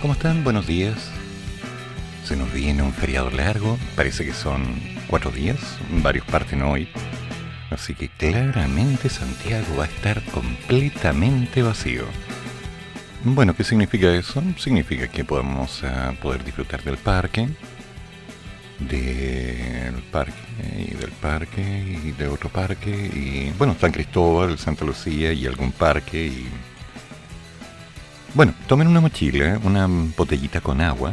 ¿Cómo están? Buenos días. Se nos viene un feriado largo, parece que son cuatro días, varios parten hoy. Así que claramente Santiago va a estar completamente vacío. Bueno, ¿qué significa eso? Significa que podemos eh, poder disfrutar del parque, del parque y del parque y de otro parque y bueno, San Cristóbal, Santa Lucía y algún parque y bueno, tomen una mochila, una botellita con agua,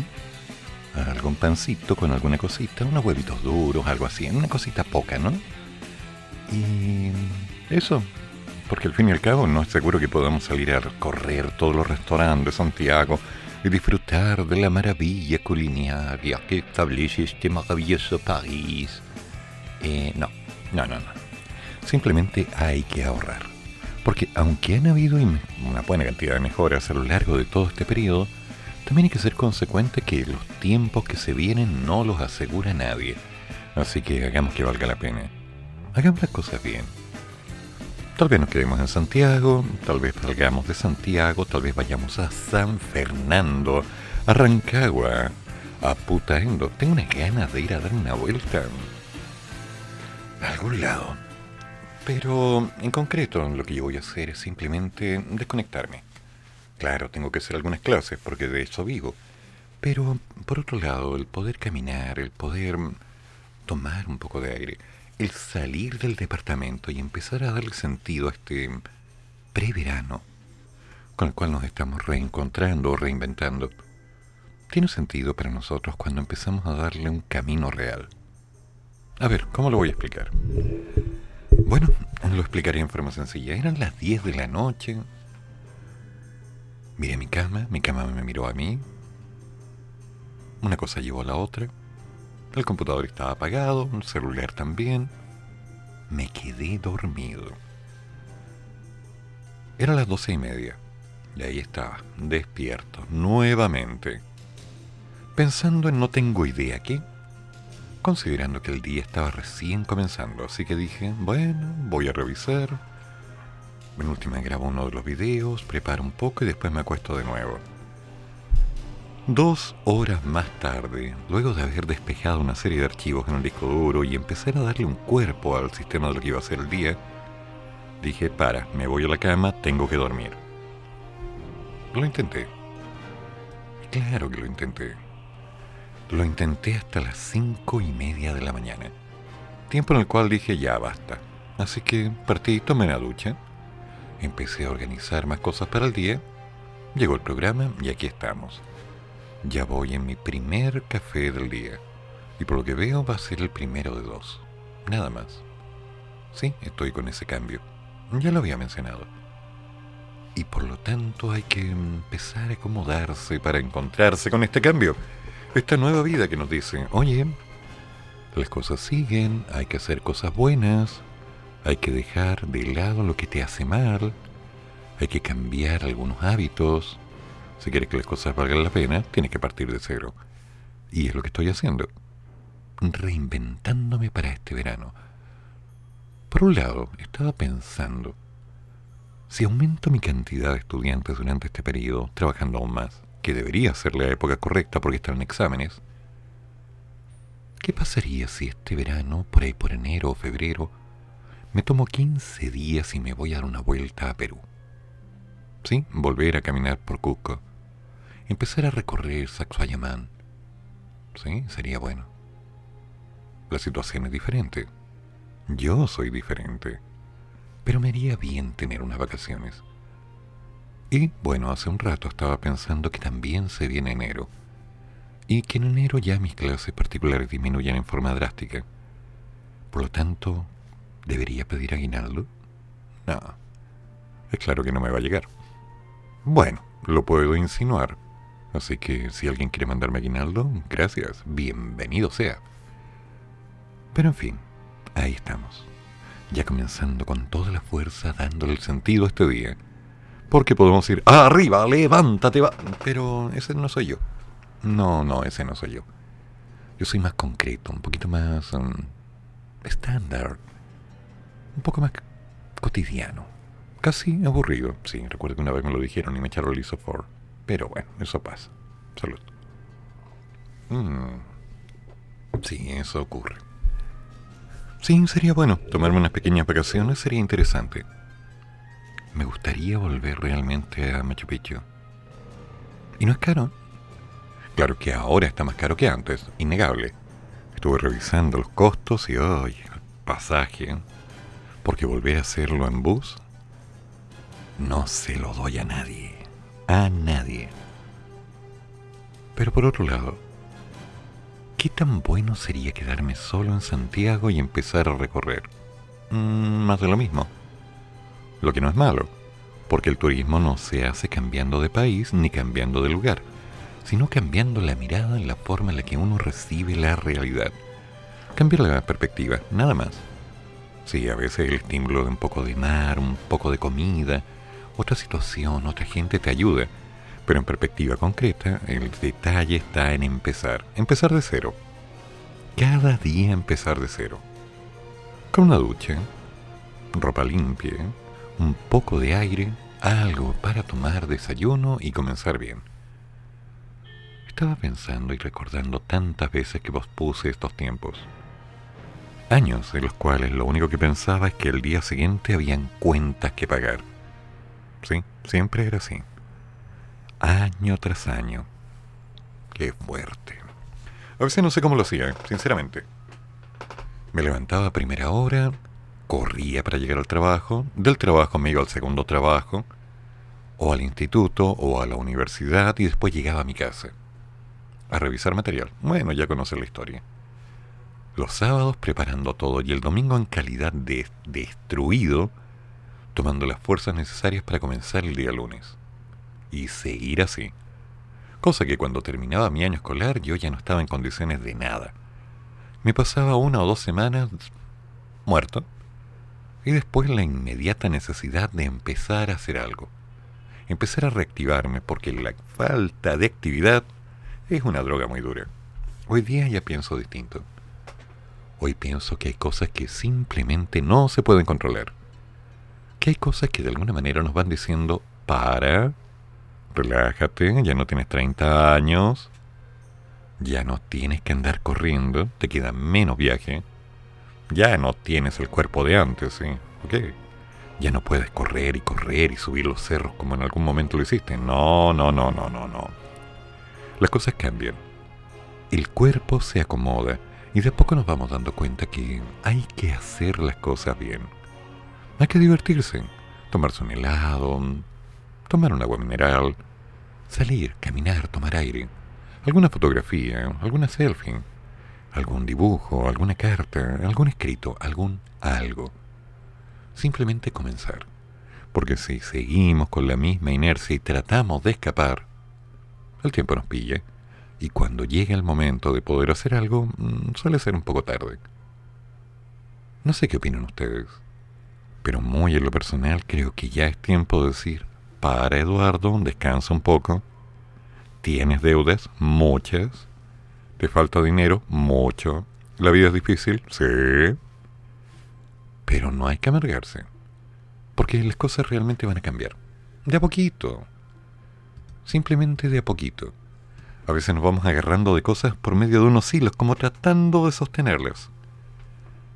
algún pancito con alguna cosita, unos huevitos duros, algo así, una cosita poca, ¿no? Y eso, porque al fin y al cabo no es seguro que podamos salir a recorrer todos los restaurantes de Santiago y disfrutar de la maravilla culinaria que establece este maravilloso país. Eh, no, no, no, no. Simplemente hay que ahorrar. Porque aunque han habido una buena cantidad de mejoras a lo largo de todo este periodo, también hay que ser consecuente que los tiempos que se vienen no los asegura nadie. Así que hagamos que valga la pena. Hagamos las cosas bien. Tal vez nos quedemos en Santiago, tal vez salgamos de Santiago, tal vez vayamos a San Fernando, a Rancagua, a Putaendo. Tengo unas ganas de ir a dar una vuelta a algún lado. Pero en concreto lo que yo voy a hacer es simplemente desconectarme. Claro, tengo que hacer algunas clases porque de eso vivo. Pero por otro lado, el poder caminar, el poder tomar un poco de aire, el salir del departamento y empezar a darle sentido a este preverano con el cual nos estamos reencontrando o reinventando, tiene sentido para nosotros cuando empezamos a darle un camino real. A ver, ¿cómo lo voy a explicar? Bueno, lo explicaré en forma sencilla. Eran las 10 de la noche. Miré mi cama, mi cama me miró a mí. Una cosa llevó a la otra. El computador estaba apagado, el celular también. Me quedé dormido. Eran las doce y media. Y ahí estaba, despierto, nuevamente. Pensando en no tengo idea qué considerando que el día estaba recién comenzando, así que dije, bueno, voy a revisar. En última grabo uno de los videos, preparo un poco y después me acuesto de nuevo. Dos horas más tarde, luego de haber despejado una serie de archivos en un disco duro y empezar a darle un cuerpo al sistema de lo que iba a ser el día, dije, para, me voy a la cama, tengo que dormir. Lo intenté. Claro que lo intenté. Lo intenté hasta las cinco y media de la mañana. Tiempo en el cual dije ya basta. Así que partí, tomé una ducha. Empecé a organizar más cosas para el día. Llegó el programa y aquí estamos. Ya voy en mi primer café del día. Y por lo que veo va a ser el primero de dos. Nada más. Sí, estoy con ese cambio. Ya lo había mencionado. Y por lo tanto hay que empezar a acomodarse para encontrarse con este cambio esta nueva vida que nos dice, oye, las cosas siguen, hay que hacer cosas buenas, hay que dejar de lado lo que te hace mal, hay que cambiar algunos hábitos. Si quieres que las cosas valgan la pena, tienes que partir de cero. Y es lo que estoy haciendo. Reinventándome para este verano. Por un lado, estaba pensando, si aumento mi cantidad de estudiantes durante este periodo, trabajando aún más, que debería ser la época correcta porque están en exámenes, ¿qué pasaría si este verano, por ahí por enero o febrero, me tomo 15 días y me voy a dar una vuelta a Perú? ¿Sí? Volver a caminar por Cusco. Empezar a recorrer Sacsayhuamán. ¿Sí? Sería bueno. La situación es diferente. Yo soy diferente. Pero me haría bien tener unas vacaciones. Y bueno, hace un rato estaba pensando que también se viene enero. Y que en enero ya mis clases particulares disminuyen en forma drástica. Por lo tanto, ¿debería pedir aguinaldo? No. Es claro que no me va a llegar. Bueno, lo puedo insinuar. Así que si alguien quiere mandarme aguinaldo, gracias, bienvenido sea. Pero en fin, ahí estamos. Ya comenzando con toda la fuerza, dándole el sentido a este día. Porque podemos ir, arriba, levántate, va. Pero ese no soy yo. No, no, ese no soy yo. Yo soy más concreto, un poquito más um, estándar, un poco más cotidiano. Casi aburrido. Sí, recuerdo que una vez me lo dijeron y me echaron el isofor. Pero bueno, eso pasa. Salud. Mm. Sí, eso ocurre. Sí, sería bueno. Tomarme unas pequeñas vacaciones sería interesante. Me gustaría volver realmente a Machu Picchu. Y no es caro. Claro que ahora está más caro que antes, innegable. Estuve revisando los costos y hoy el pasaje, porque volver a hacerlo en bus, no se lo doy a nadie. A nadie. Pero por otro lado, ¿qué tan bueno sería quedarme solo en Santiago y empezar a recorrer? Mm, más de lo mismo. Lo que no es malo, porque el turismo no se hace cambiando de país ni cambiando de lugar sino cambiando la mirada en la forma en la que uno recibe la realidad. Cambiar la perspectiva, nada más. Sí, a veces el estímulo de un poco de mar, un poco de comida, otra situación, otra gente te ayuda, pero en perspectiva concreta, el detalle está en empezar, empezar de cero. Cada día empezar de cero. Con una ducha, ropa limpia, un poco de aire, algo para tomar desayuno y comenzar bien. Estaba pensando y recordando tantas veces que pospuse estos tiempos. Años en los cuales lo único que pensaba es que el día siguiente habían cuentas que pagar. Sí, siempre era así. Año tras año. Qué fuerte. A veces no sé cómo lo hacía, sinceramente. Me levantaba a primera hora, corría para llegar al trabajo, del trabajo me iba al segundo trabajo, o al instituto, o a la universidad, y después llegaba a mi casa a revisar material. Bueno, ya conoce la historia. Los sábados preparando todo y el domingo en calidad de destruido, tomando las fuerzas necesarias para comenzar el día lunes. Y seguir así. Cosa que cuando terminaba mi año escolar yo ya no estaba en condiciones de nada. Me pasaba una o dos semanas muerto y después la inmediata necesidad de empezar a hacer algo. Empezar a reactivarme porque la falta de actividad es una droga muy dura. Hoy día ya pienso distinto. Hoy pienso que hay cosas que simplemente no se pueden controlar. Que hay cosas que de alguna manera nos van diciendo, para, relájate, ya no tienes 30 años, ya no tienes que andar corriendo, te queda menos viaje, ya no tienes el cuerpo de antes, ¿sí? ¿Ok? Ya no puedes correr y correr y subir los cerros como en algún momento lo hiciste. No, no, no, no, no, no las cosas cambian. El cuerpo se acomoda y de a poco nos vamos dando cuenta que hay que hacer las cosas bien. Hay que divertirse, tomarse un helado, tomar un agua mineral, salir, caminar, tomar aire, alguna fotografía, alguna selfie, algún dibujo, alguna carta, algún escrito, algún algo. Simplemente comenzar. Porque si seguimos con la misma inercia y tratamos de escapar, el tiempo nos pilla y cuando llega el momento de poder hacer algo, mm, suele ser un poco tarde. No sé qué opinan ustedes, pero muy en lo personal creo que ya es tiempo de decir, para Eduardo, descansa un poco, tienes deudas, muchas, te falta dinero, mucho, la vida es difícil, sí, pero no hay que amargarse, porque las cosas realmente van a cambiar, de a poquito simplemente de a poquito. A veces nos vamos agarrando de cosas por medio de unos hilos, como tratando de sostenerlas.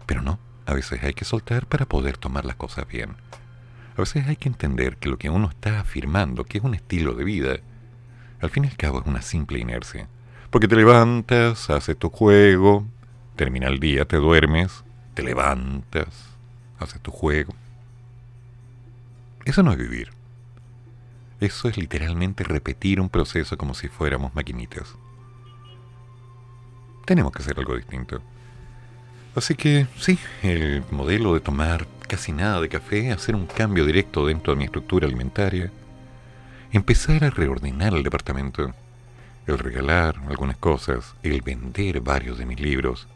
Pero no, a veces hay que soltar para poder tomar las cosas bien. A veces hay que entender que lo que uno está afirmando, que es un estilo de vida, al fin y al cabo es una simple inercia. Porque te levantas, haces tu juego, termina el día, te duermes, te levantas, haces tu juego. Eso no es vivir. Eso es literalmente repetir un proceso como si fuéramos maquinitas. Tenemos que hacer algo distinto. Así que sí, el modelo de tomar casi nada de café, hacer un cambio directo dentro de mi estructura alimentaria, empezar a reordenar el departamento, el regalar algunas cosas, el vender varios de mis libros,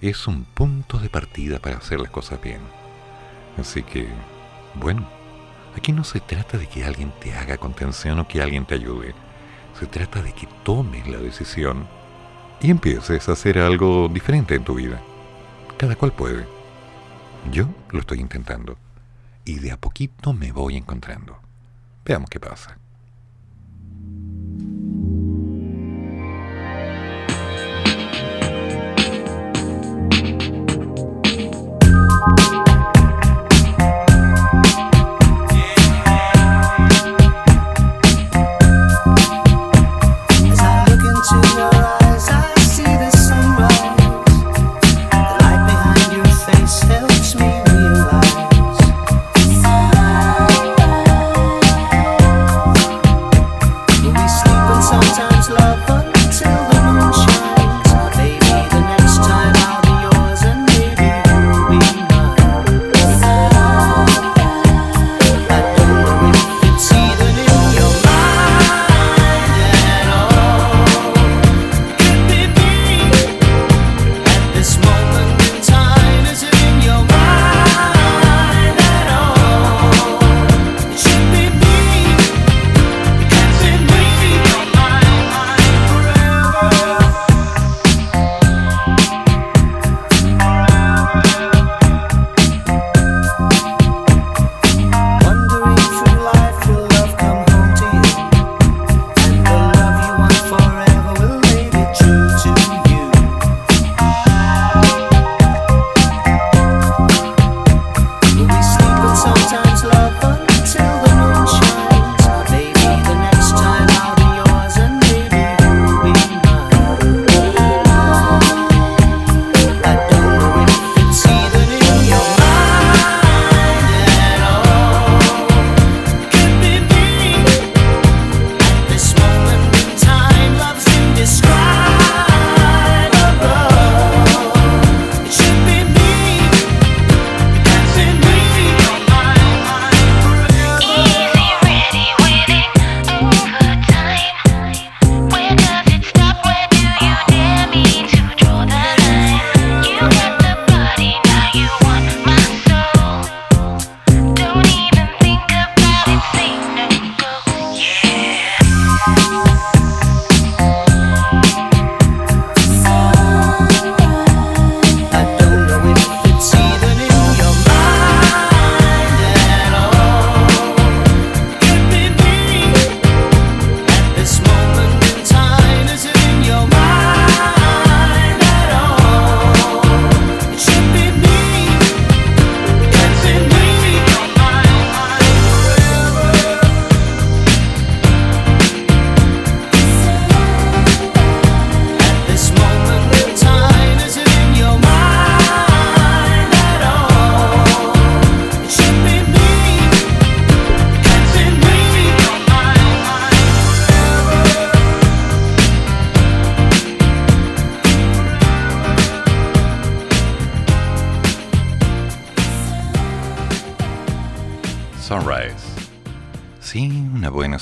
es un punto de partida para hacer las cosas bien. Así que, bueno, aquí no se trata de que alguien te haga contención o que alguien te ayude. Se trata de que tomes la decisión y empieces a hacer algo diferente en tu vida. Cada cual puede. Yo lo estoy intentando. Y de a poquito me voy encontrando. Veamos qué pasa.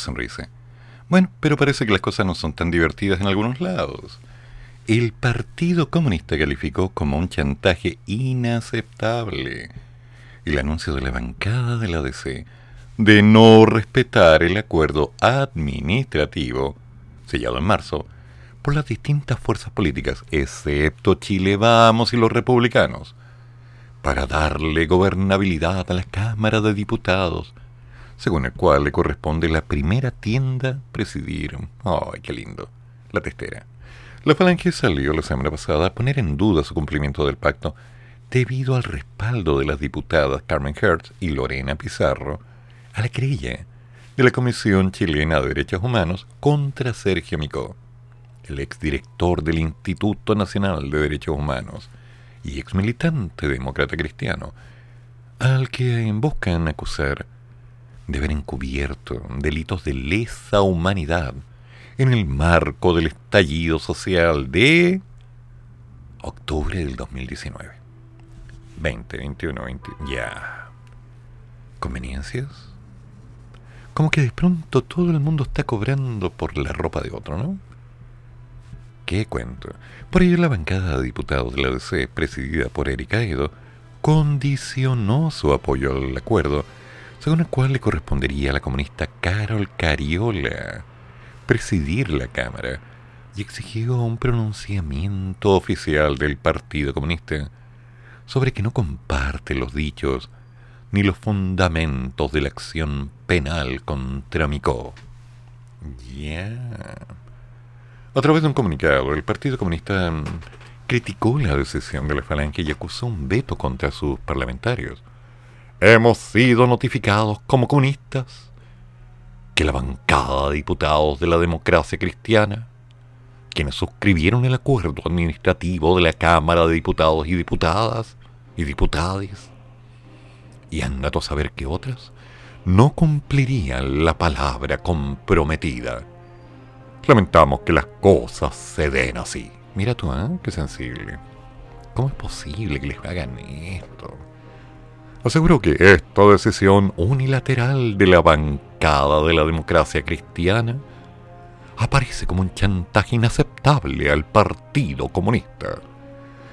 Sonrisa. Bueno, pero parece que las cosas no son tan divertidas en algunos lados. El Partido Comunista calificó como un chantaje inaceptable el anuncio de la bancada de la DC de no respetar el acuerdo administrativo sellado en marzo por las distintas fuerzas políticas, excepto Chile Vamos y los republicanos, para darle gobernabilidad a la Cámara de Diputados según el cual le corresponde la primera tienda presidir. ¡Ay, qué lindo! La testera. La Falange salió la semana pasada a poner en duda su cumplimiento del pacto debido al respaldo de las diputadas Carmen Hertz y Lorena Pizarro a la querella de la Comisión Chilena de Derechos Humanos contra Sergio Micó, el exdirector del Instituto Nacional de Derechos Humanos y exmilitante demócrata cristiano, al que buscan acusar de haber encubierto delitos de lesa humanidad en el marco del estallido social de octubre del 2019. 20, 21, 20. Ya. ¿Conveniencias? Como que de pronto todo el mundo está cobrando por la ropa de otro, ¿no? ¿qué cuento? Por ello la bancada de diputados de la DC, presidida por Erika Edo, condicionó su apoyo al acuerdo, según el cual le correspondería a la comunista Carol Cariola presidir la Cámara y exigió un pronunciamiento oficial del Partido Comunista sobre que no comparte los dichos ni los fundamentos de la acción penal contra Micó. Ya. A través de un comunicado, el Partido Comunista mm, criticó la decisión de la Falange y acusó un veto contra sus parlamentarios. Hemos sido notificados como comunistas que la bancada de diputados de la democracia cristiana, quienes suscribieron el acuerdo administrativo de la Cámara de Diputados y Diputadas y Diputades, y anda a saber que otras, no cumplirían la palabra comprometida. Lamentamos que las cosas se den así. Mira tú, ¿eh? Qué sensible. ¿Cómo es posible que les hagan esto? Aseguro que esta decisión unilateral de la bancada de la democracia cristiana aparece como un chantaje inaceptable al Partido Comunista,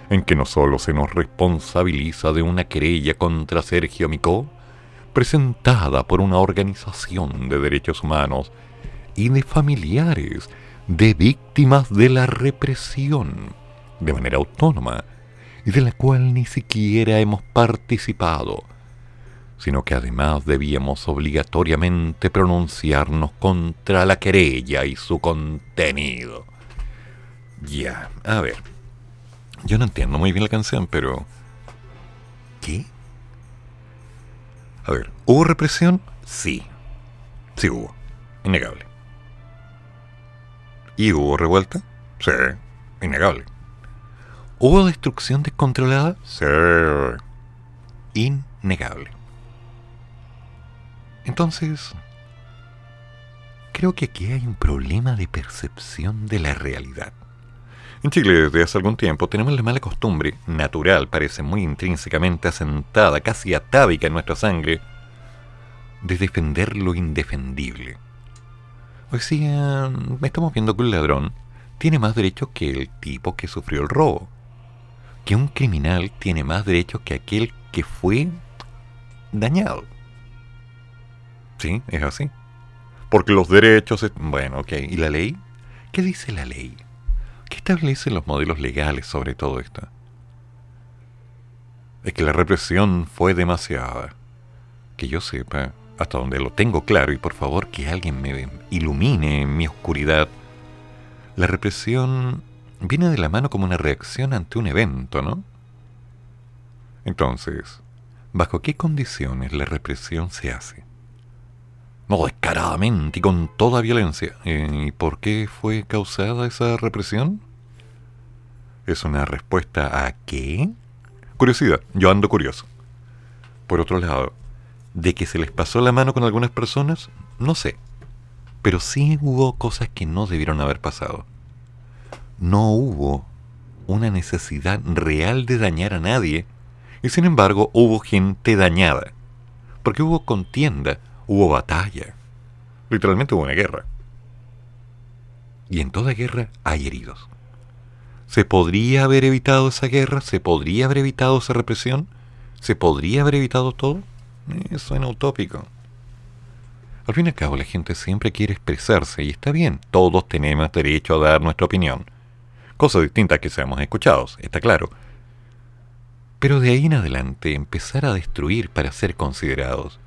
en que no solo se nos responsabiliza de una querella contra Sergio Micó, presentada por una organización de derechos humanos y de familiares de víctimas de la represión, de manera autónoma, y de la cual ni siquiera hemos participado, sino que además debíamos obligatoriamente pronunciarnos contra la querella y su contenido. Ya, a ver. Yo no entiendo muy bien la canción, pero... ¿Qué? A ver, ¿hubo represión? Sí. Sí hubo. Innegable. ¿Y hubo revuelta? Sí. Innegable. ¿Hubo destrucción descontrolada? Sí. Innegable. Entonces, creo que aquí hay un problema de percepción de la realidad. En Chile desde hace algún tiempo tenemos la mala costumbre, natural, parece muy intrínsecamente asentada, casi atávica en nuestra sangre, de defender lo indefendible. O sea, estamos viendo que un ladrón tiene más derechos que el tipo que sufrió el robo. Que un criminal tiene más derechos que aquel que fue dañado. Sí, es así. Porque los derechos... Bueno, ok. ¿Y la ley? ¿Qué dice la ley? ¿Qué establecen los modelos legales sobre todo esto? Es que la represión fue demasiada. Que yo sepa, hasta donde lo tengo claro, y por favor que alguien me ilumine en mi oscuridad, la represión viene de la mano como una reacción ante un evento, ¿no? Entonces, ¿bajo qué condiciones la represión se hace? No descaradamente y con toda violencia. ¿Y por qué fue causada esa represión? ¿Es una respuesta a qué? Curiosidad, yo ando curioso. Por otro lado, de que se les pasó la mano con algunas personas, no sé. Pero sí hubo cosas que no debieron haber pasado. No hubo una necesidad real de dañar a nadie, y sin embargo hubo gente dañada. Porque hubo contienda, hubo batalla. Literalmente hubo una guerra. Y en toda guerra hay heridos. ¿Se podría haber evitado esa guerra? ¿Se podría haber evitado esa represión? ¿Se podría haber evitado todo? Eh, suena utópico. Al fin y al cabo, la gente siempre quiere expresarse y está bien, todos tenemos derecho a dar nuestra opinión. Cosa distinta que seamos escuchados, está claro. Pero de ahí en adelante, empezar a destruir para ser considerados,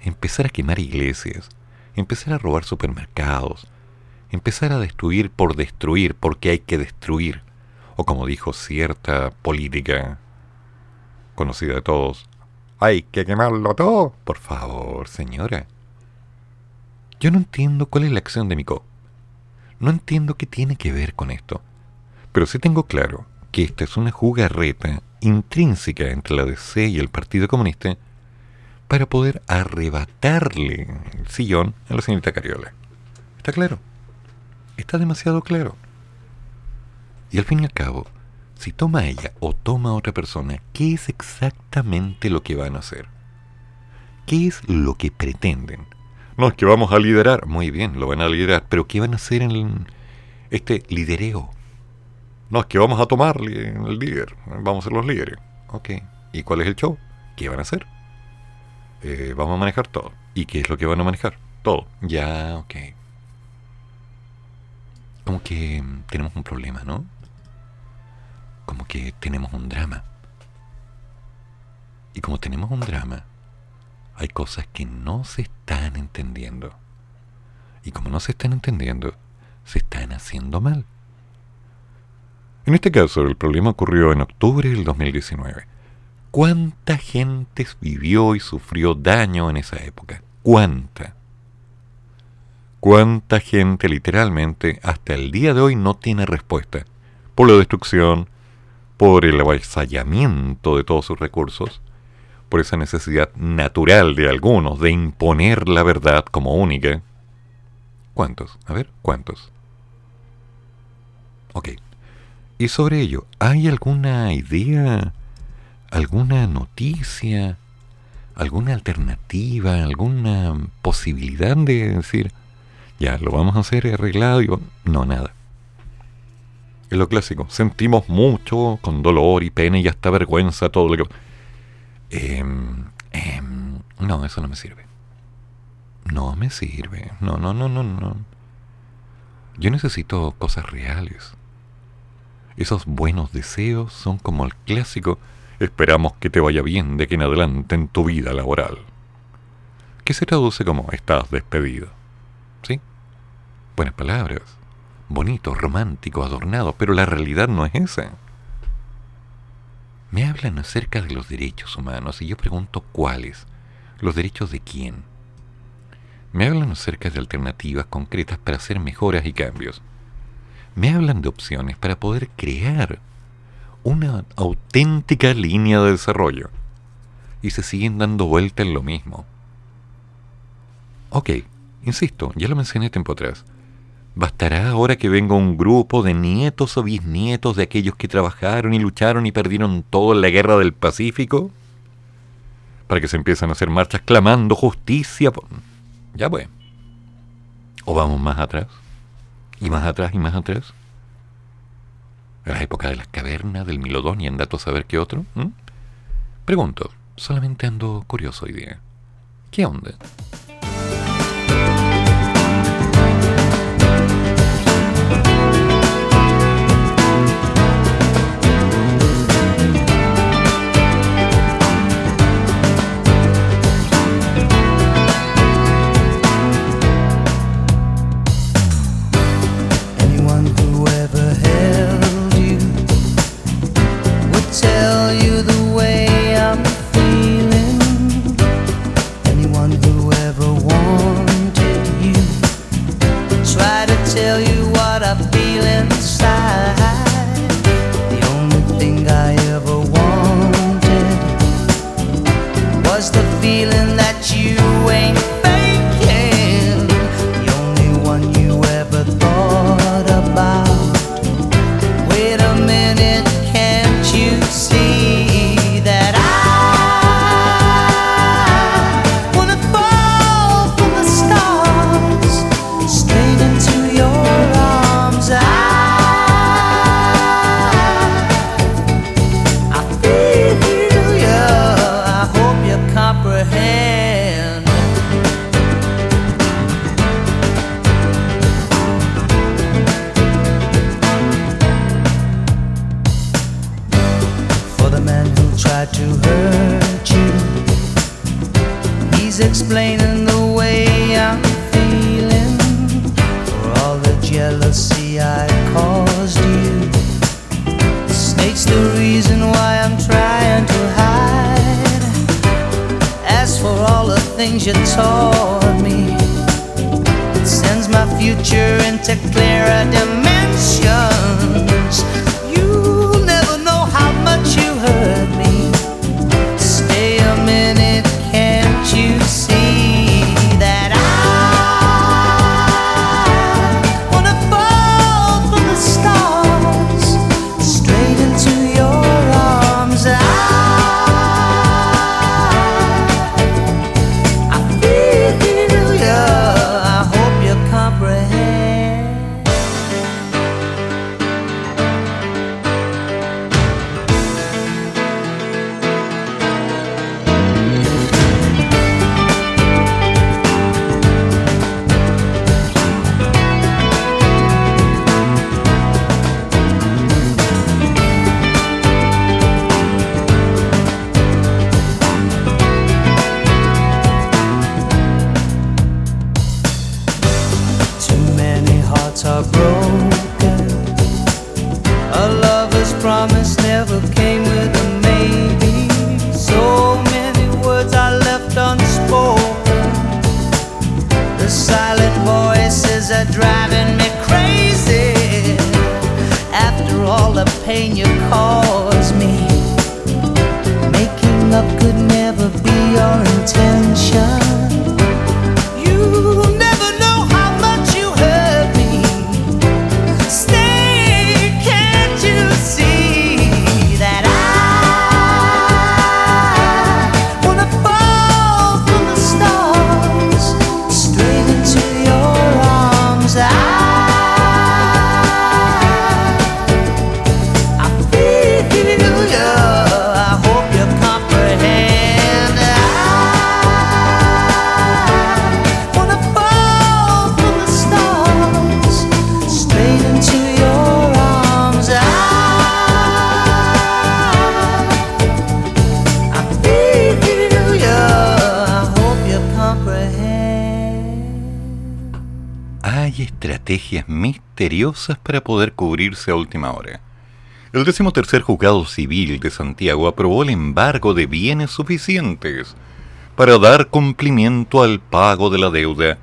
empezar a quemar iglesias, empezar a robar supermercados, empezar a destruir por destruir porque hay que destruir, o como dijo cierta política conocida de todos, hay que quemarlo todo. Por favor, señora. Yo no entiendo cuál es la acción de Miko. No entiendo qué tiene que ver con esto. Pero sí tengo claro que esta es una jugarreta intrínseca entre la DC y el Partido Comunista para poder arrebatarle el sillón a la señorita Cariola. ¿Está claro? Está demasiado claro. Y al fin y al cabo, si toma ella o toma otra persona, ¿qué es exactamente lo que van a hacer? ¿Qué es lo que pretenden? No es que vamos a liderar, muy bien, lo van a liderar, pero ¿qué van a hacer en este lidereo? No, es que vamos a tomar el líder. Vamos a ser los líderes. Ok. ¿Y cuál es el show? ¿Qué van a hacer? Eh, vamos a manejar todo. ¿Y qué es lo que van a manejar? Todo. Ya, ok. Como que tenemos un problema, ¿no? Como que tenemos un drama. Y como tenemos un drama, hay cosas que no se están entendiendo. Y como no se están entendiendo, se están haciendo mal. En este caso, el problema ocurrió en octubre del 2019. ¿Cuánta gente vivió y sufrió daño en esa época? ¿Cuánta? ¿Cuánta gente literalmente hasta el día de hoy no tiene respuesta? Por la destrucción, por el avasallamiento de todos sus recursos, por esa necesidad natural de algunos de imponer la verdad como única. ¿Cuántos? A ver, ¿cuántos? Ok. Y sobre ello, ¿hay alguna idea, alguna noticia, alguna alternativa, alguna posibilidad de decir, ya, lo vamos a hacer arreglado? Y, no, nada. Es lo clásico. Sentimos mucho, con dolor y pena y hasta vergüenza todo lo que... Em, em, no, eso no me sirve. No me sirve. No, no, no, no, no. Yo necesito cosas reales. Esos buenos deseos son como el clásico esperamos que te vaya bien de aquí en adelante en tu vida laboral. Que se traduce como estás despedido. ¿Sí? Buenas palabras. Bonito, romántico, adornado, pero la realidad no es esa. Me hablan acerca de los derechos humanos y yo pregunto cuáles. ¿Los derechos de quién? Me hablan acerca de alternativas concretas para hacer mejoras y cambios. Me hablan de opciones para poder crear una auténtica línea de desarrollo. Y se siguen dando vuelta en lo mismo. Ok, insisto, ya lo mencioné tiempo atrás. ¿Bastará ahora que venga un grupo de nietos o bisnietos de aquellos que trabajaron y lucharon y perdieron todo en la guerra del Pacífico? Para que se empiecen a hacer marchas clamando justicia. Ya pues. ¿O vamos más atrás? ¿Y más atrás y más atrás? ¿A la época de las cavernas, del Milodón y anda a saber qué otro? Pregunto, solamente ando curioso hoy día. ¿Qué onda? Para poder cubrirse a última hora. El decimotercer juzgado civil de Santiago aprobó el embargo de bienes suficientes para dar cumplimiento al pago de la deuda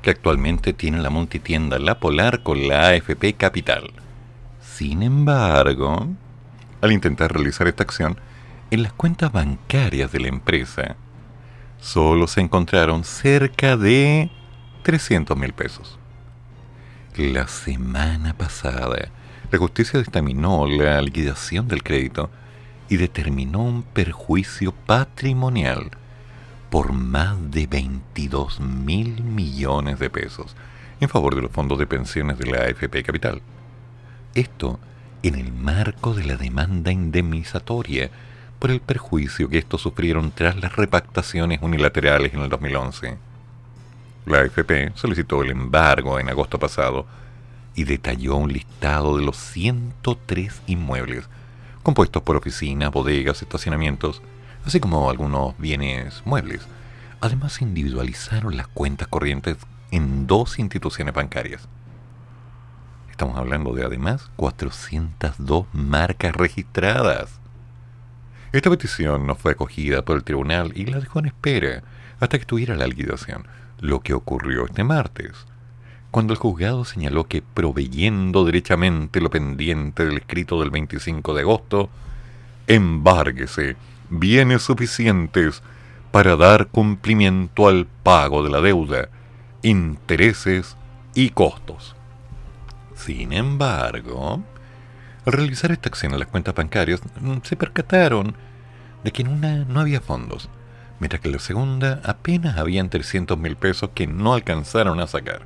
que actualmente tiene la multitienda La Polar con la AFP Capital. Sin embargo, al intentar realizar esta acción, en las cuentas bancarias de la empresa solo se encontraron cerca de 300 mil pesos. La semana pasada, la justicia dictaminó la liquidación del crédito y determinó un perjuicio patrimonial por más de 22 mil millones de pesos en favor de los fondos de pensiones de la AFP Capital. Esto en el marco de la demanda indemnizatoria por el perjuicio que estos sufrieron tras las repactaciones unilaterales en el 2011. La AFP solicitó el embargo en agosto pasado y detalló un listado de los 103 inmuebles, compuestos por oficinas, bodegas, estacionamientos, así como algunos bienes muebles. Además, individualizaron las cuentas corrientes en dos instituciones bancarias. Estamos hablando de además 402 marcas registradas. Esta petición no fue acogida por el tribunal y la dejó en espera hasta que tuviera la liquidación, lo que ocurrió este martes, cuando el juzgado señaló que proveyendo derechamente lo pendiente del escrito del 25 de agosto, embárguese bienes suficientes para dar cumplimiento al pago de la deuda, intereses y costos. Sin embargo, al realizar esta acción en las cuentas bancarias, mm, se percataron de que en una no había fondos, mientras que la segunda apenas habían 300 mil pesos que no alcanzaron a sacar,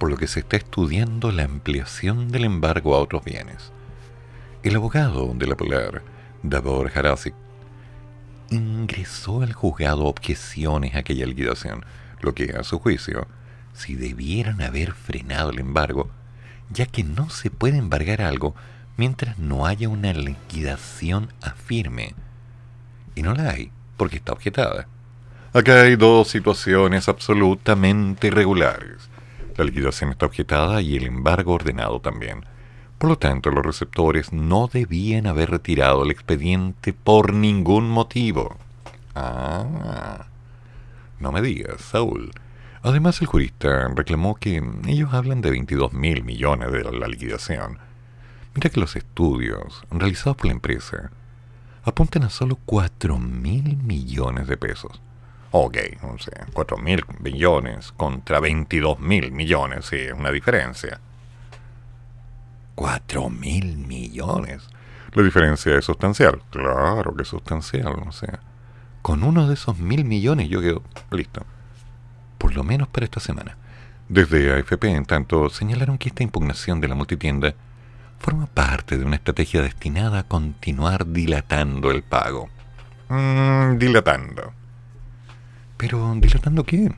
por lo que se está estudiando la ampliación del embargo a otros bienes. El abogado de la Polar, Davor Harasik, ingresó al juzgado objeciones a aquella liquidación, lo que, a su juicio, si debieran haber frenado el embargo, ya que no se puede embargar algo mientras no haya una liquidación afirme. Y no la hay, porque está objetada. Acá hay dos situaciones absolutamente irregulares. La liquidación está objetada y el embargo ordenado también. Por lo tanto, los receptores no debían haber retirado el expediente por ningún motivo. Ah, no me digas, Saúl. Además, el jurista reclamó que ellos hablan de 22 mil millones de la liquidación. Mira que los estudios realizados por la empresa apuntan a solo 4 mil millones de pesos. Ok, o sea, 4 mil millones contra 22 mil millones, sí, es una diferencia. ¿Cuatro mil millones? La diferencia es sustancial. Claro que es sustancial, o sea. Con uno de esos mil millones yo quedo listo. Por lo menos para esta semana. Desde AFP, en tanto, señalaron que esta impugnación de la multitienda forma parte de una estrategia destinada a continuar dilatando el pago. Mmm, dilatando. Pero, ¿dilatando qué?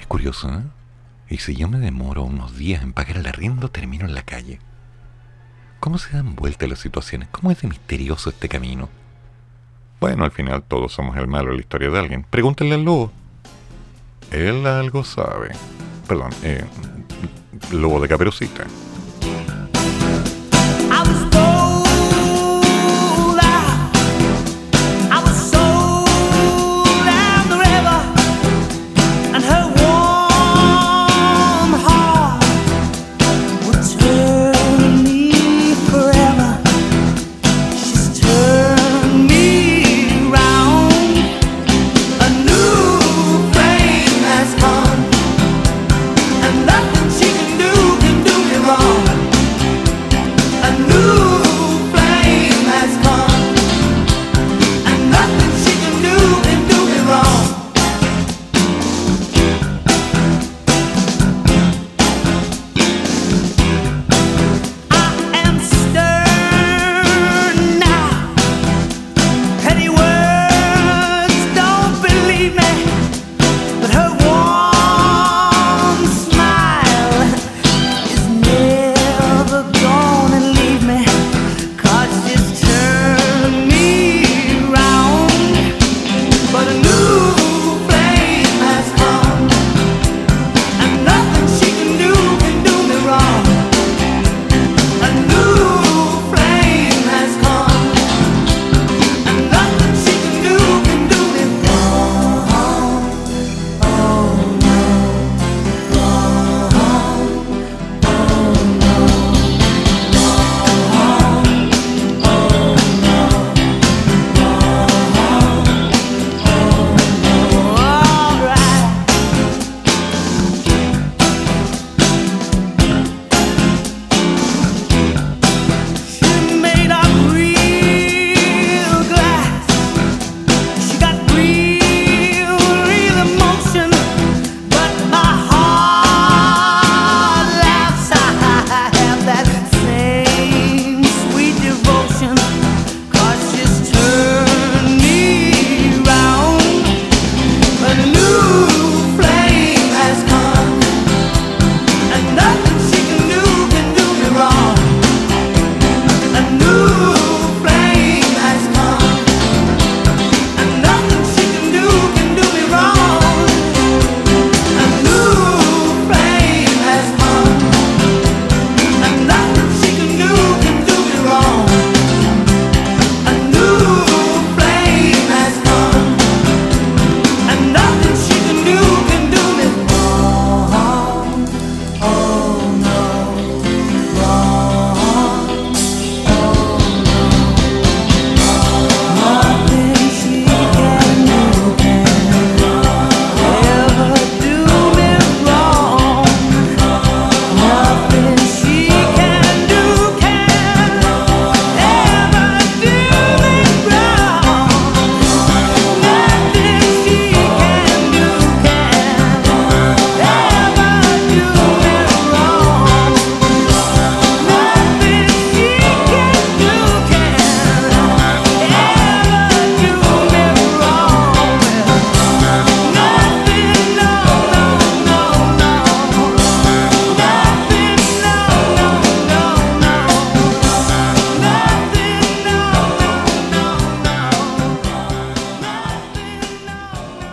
Es curioso, ¿eh? Y si yo me demoro unos días en pagar el arriendo, termino en la calle. ¿Cómo se dan vueltas las situaciones? ¿Cómo es de misterioso este camino? Bueno, al final todos somos el malo en la historia de alguien. Pregúntenle al lobo. Él algo sabe. Perdón, eh, lobo de caperucita.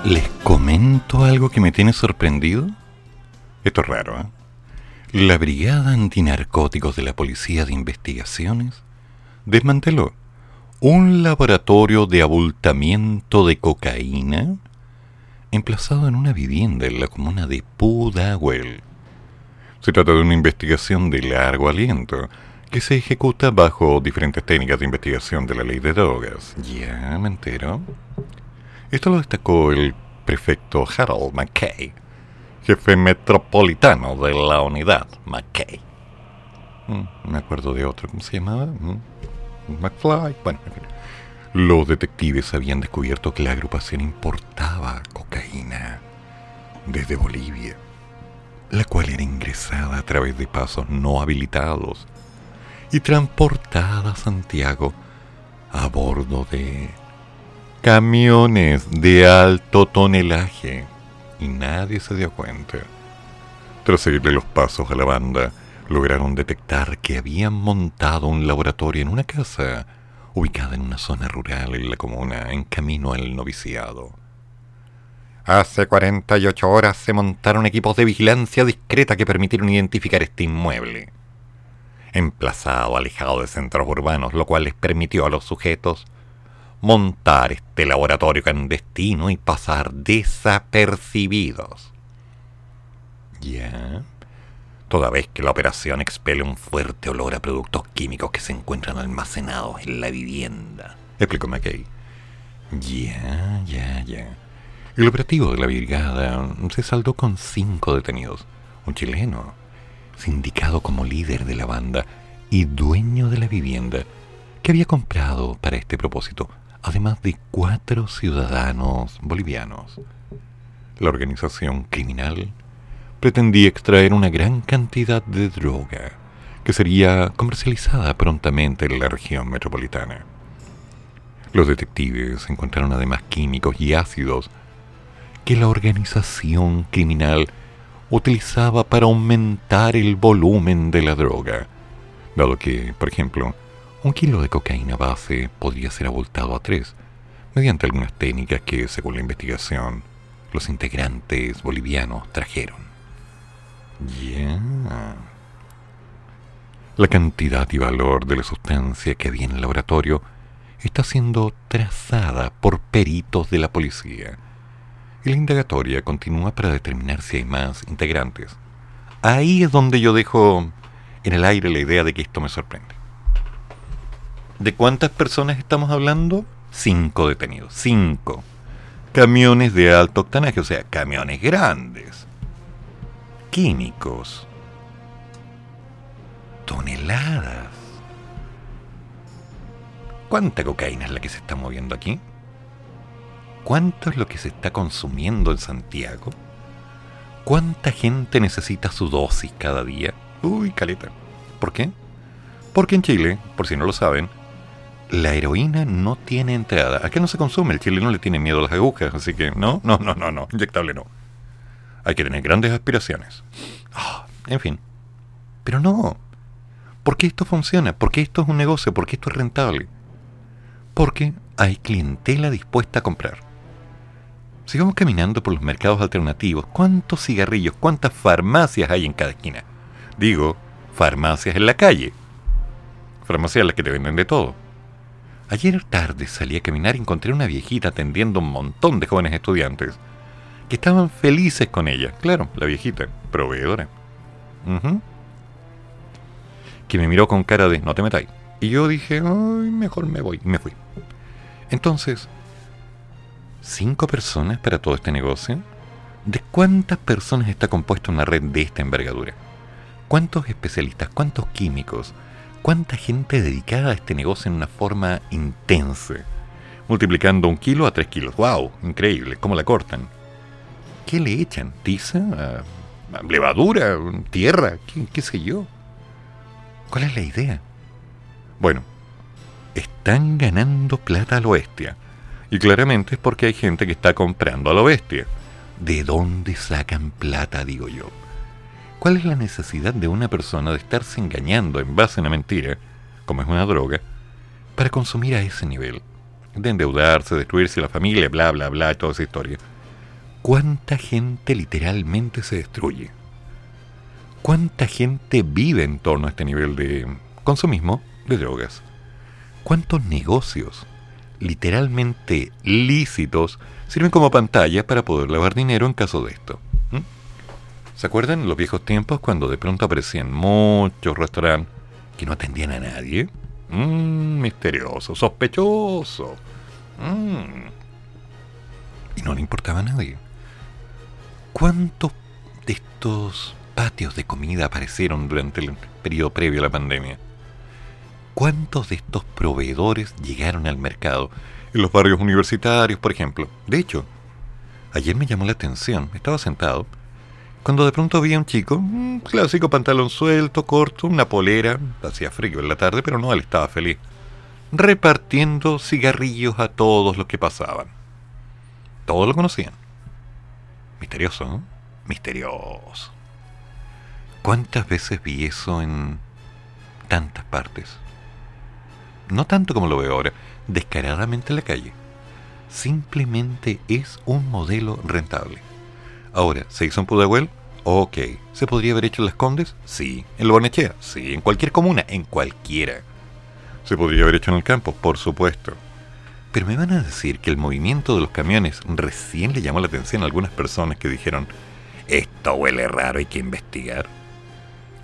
¿Les comento algo que me tiene sorprendido? Esto es raro, ¿eh? La Brigada Antinarcóticos de la Policía de Investigaciones desmanteló un laboratorio de abultamiento de cocaína emplazado en una vivienda en la comuna de Pudahuel. Se trata de una investigación de largo aliento que se ejecuta bajo diferentes técnicas de investigación de la ley de drogas. Ya me entero. Esto lo destacó el prefecto Harold McKay, jefe metropolitano de la unidad McKay. Mm, me acuerdo de otro, ¿cómo se llamaba? Mm, McFly. Bueno, los detectives habían descubierto que la agrupación importaba cocaína desde Bolivia, la cual era ingresada a través de pasos no habilitados y transportada a Santiago a bordo de camiones de alto tonelaje. Y nadie se dio cuenta. Tras seguirle los pasos a la banda, lograron detectar que habían montado un laboratorio en una casa ubicada en una zona rural en la comuna, en camino al noviciado. Hace 48 horas se montaron equipos de vigilancia discreta que permitieron identificar este inmueble emplazado alejado de centros urbanos, lo cual les permitió a los sujetos montar este laboratorio clandestino y pasar desapercibidos. Ya. Toda vez que la operación expele un fuerte olor a productos químicos que se encuentran almacenados en la vivienda. Explicó McKay. Ya, ya, ya. El operativo de la brigada se saldó con cinco detenidos. Un chileno, sindicado como líder de la banda y dueño de la vivienda que había comprado para este propósito, además de cuatro ciudadanos bolivianos. La organización criminal pretendía extraer una gran cantidad de droga que sería comercializada prontamente en la región metropolitana. Los detectives encontraron además químicos y ácidos que la organización criminal utilizaba para aumentar el volumen de la droga, dado que, por ejemplo, un kilo de cocaína base podría ser abultado a tres, mediante algunas técnicas que, según la investigación, los integrantes bolivianos trajeron. Ya. La cantidad y valor de la sustancia que había en el laboratorio está siendo trazada por peritos de la policía y la indagatoria continúa para determinar si hay más integrantes. Ahí es donde yo dejo en el aire la idea de que esto me sorprende. ¿De cuántas personas estamos hablando? Cinco detenidos. Cinco. Camiones de alto octanaje, o sea, camiones grandes. Químicos. Toneladas. ¿Cuánta cocaína es la que se está moviendo aquí? ¿Cuánto es lo que se está consumiendo en Santiago? ¿Cuánta gente necesita su dosis cada día? Uy, caleta. ¿Por qué? Porque en Chile, por si no lo saben, la heroína no tiene entrada. Acá no se consume, el chileno le tiene miedo a las agujas, así que no, no, no, no, no, inyectable no. Hay que tener grandes aspiraciones. Ah, en fin. Pero no. ¿Por qué esto funciona? ¿Por qué esto es un negocio? ¿Por qué esto es rentable? Porque hay clientela dispuesta a comprar. Sigamos caminando por los mercados alternativos. ¿Cuántos cigarrillos, cuántas farmacias hay en cada esquina? Digo, farmacias en la calle. Farmacias las que te venden de todo. Ayer tarde salí a caminar y encontré una viejita atendiendo un montón de jóvenes estudiantes que estaban felices con ella. Claro, la viejita, proveedora. Que me miró con cara de no te metáis. Y yo dije, ay, mejor me voy. Y me fui. Entonces, ¿Cinco personas para todo este negocio? ¿De cuántas personas está compuesta una red de esta envergadura? ¿Cuántos especialistas, cuántos químicos, cuánta gente dedicada a este negocio en una forma intensa? Multiplicando un kilo a tres kilos. ¡Wow! Increíble. ¿Cómo la cortan? ¿Qué le echan? ¿Tiza? ¿Levadura? ¿Tierra? ¿Qué, qué sé yo? ¿Cuál es la idea? Bueno, están ganando plata a lo bestia y claramente es porque hay gente que está comprando a lo bestia. ¿De dónde sacan plata, digo yo? ¿Cuál es la necesidad de una persona de estarse engañando en base a una mentira, como es una droga, para consumir a ese nivel? De endeudarse, destruirse la familia, bla, bla, bla, toda esa historia. ¿Cuánta gente literalmente se destruye? ¿Cuánta gente vive en torno a este nivel de consumismo de drogas? ¿Cuántos negocios literalmente lícitos sirven como pantalla para poder lavar dinero en caso de esto? ¿Se acuerdan los viejos tiempos cuando de pronto aparecían muchos restaurantes que no atendían a nadie? Mmm, misterioso, sospechoso. Mm. Y no le importaba a nadie. ¿Cuántos de estos patios de comida aparecieron durante el periodo previo a la pandemia? ¿Cuántos de estos proveedores llegaron al mercado? En los barrios universitarios, por ejemplo. De hecho, ayer me llamó la atención, estaba sentado, cuando de pronto vi a un chico, un clásico pantalón suelto, corto, una polera, hacía frío en la tarde, pero no, él estaba feliz, repartiendo cigarrillos a todos los que pasaban. Todos lo conocían. Misterioso, ¿no? Misterioso. ¿Cuántas veces vi eso en tantas partes? No tanto como lo veo ahora, descaradamente en la calle. Simplemente es un modelo rentable. Ahora, ¿se hizo en Pudahuel? Ok. ¿Se podría haber hecho en Las Condes? Sí. ¿En Lobanechea? Sí. ¿En cualquier comuna? En cualquiera. ¿Se podría haber hecho en el campo? Por supuesto. Pero me van a decir que el movimiento de los camiones recién le llamó la atención a algunas personas que dijeron, esto huele raro, hay que investigar.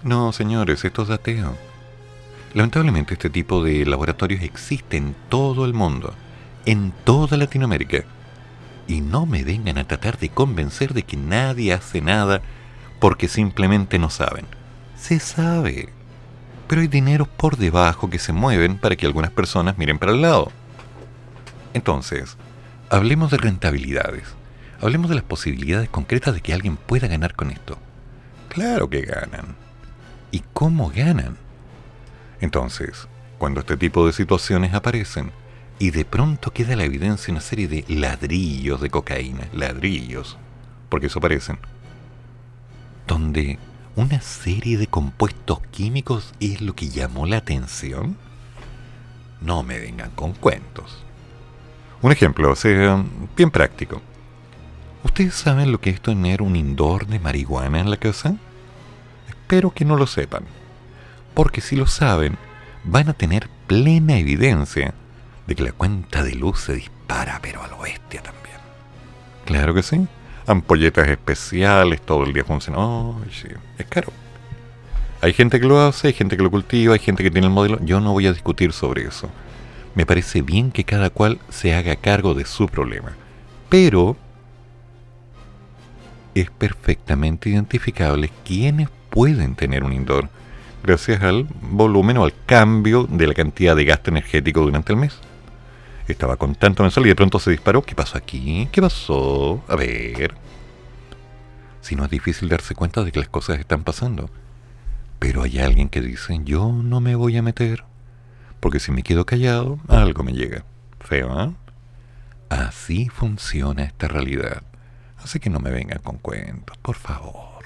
No, señores, esto es ateo. Lamentablemente este tipo de laboratorios existe en todo el mundo, en toda Latinoamérica. Y no me vengan a tratar de convencer de que nadie hace nada porque simplemente no saben. Se sabe. Pero hay dineros por debajo que se mueven para que algunas personas miren para el lado. Entonces, hablemos de rentabilidades. Hablemos de las posibilidades concretas de que alguien pueda ganar con esto. Claro que ganan. ¿Y cómo ganan? Entonces, cuando este tipo de situaciones aparecen y de pronto queda la evidencia una serie de ladrillos de cocaína, ladrillos, porque eso aparecen, donde una serie de compuestos químicos es lo que llamó la atención, no me vengan con cuentos. Un ejemplo, o sea, bien práctico. ¿Ustedes saben lo que es tener un indoor de marihuana en la casa? Espero que no lo sepan. Porque si lo saben, van a tener plena evidencia de que la cuenta de luz se dispara, pero a lo bestia también. Claro que sí. Ampolletas especiales, todo el día funciona. Sí, es caro. Hay gente que lo hace, hay gente que lo cultiva, hay gente que tiene el modelo. Yo no voy a discutir sobre eso me parece bien que cada cual se haga cargo de su problema. Pero es perfectamente identificable quiénes pueden tener un indoor gracias al volumen o al cambio de la cantidad de gasto energético durante el mes. Estaba con tanto mensual y de pronto se disparó. ¿Qué pasó aquí? ¿Qué pasó? A ver. Si no es difícil darse cuenta de que las cosas están pasando. Pero hay alguien que dice, yo no me voy a meter porque si me quedo callado, algo me llega. Feo, ¿eh? Así funciona esta realidad. Así que no me vengan con cuentos, por favor.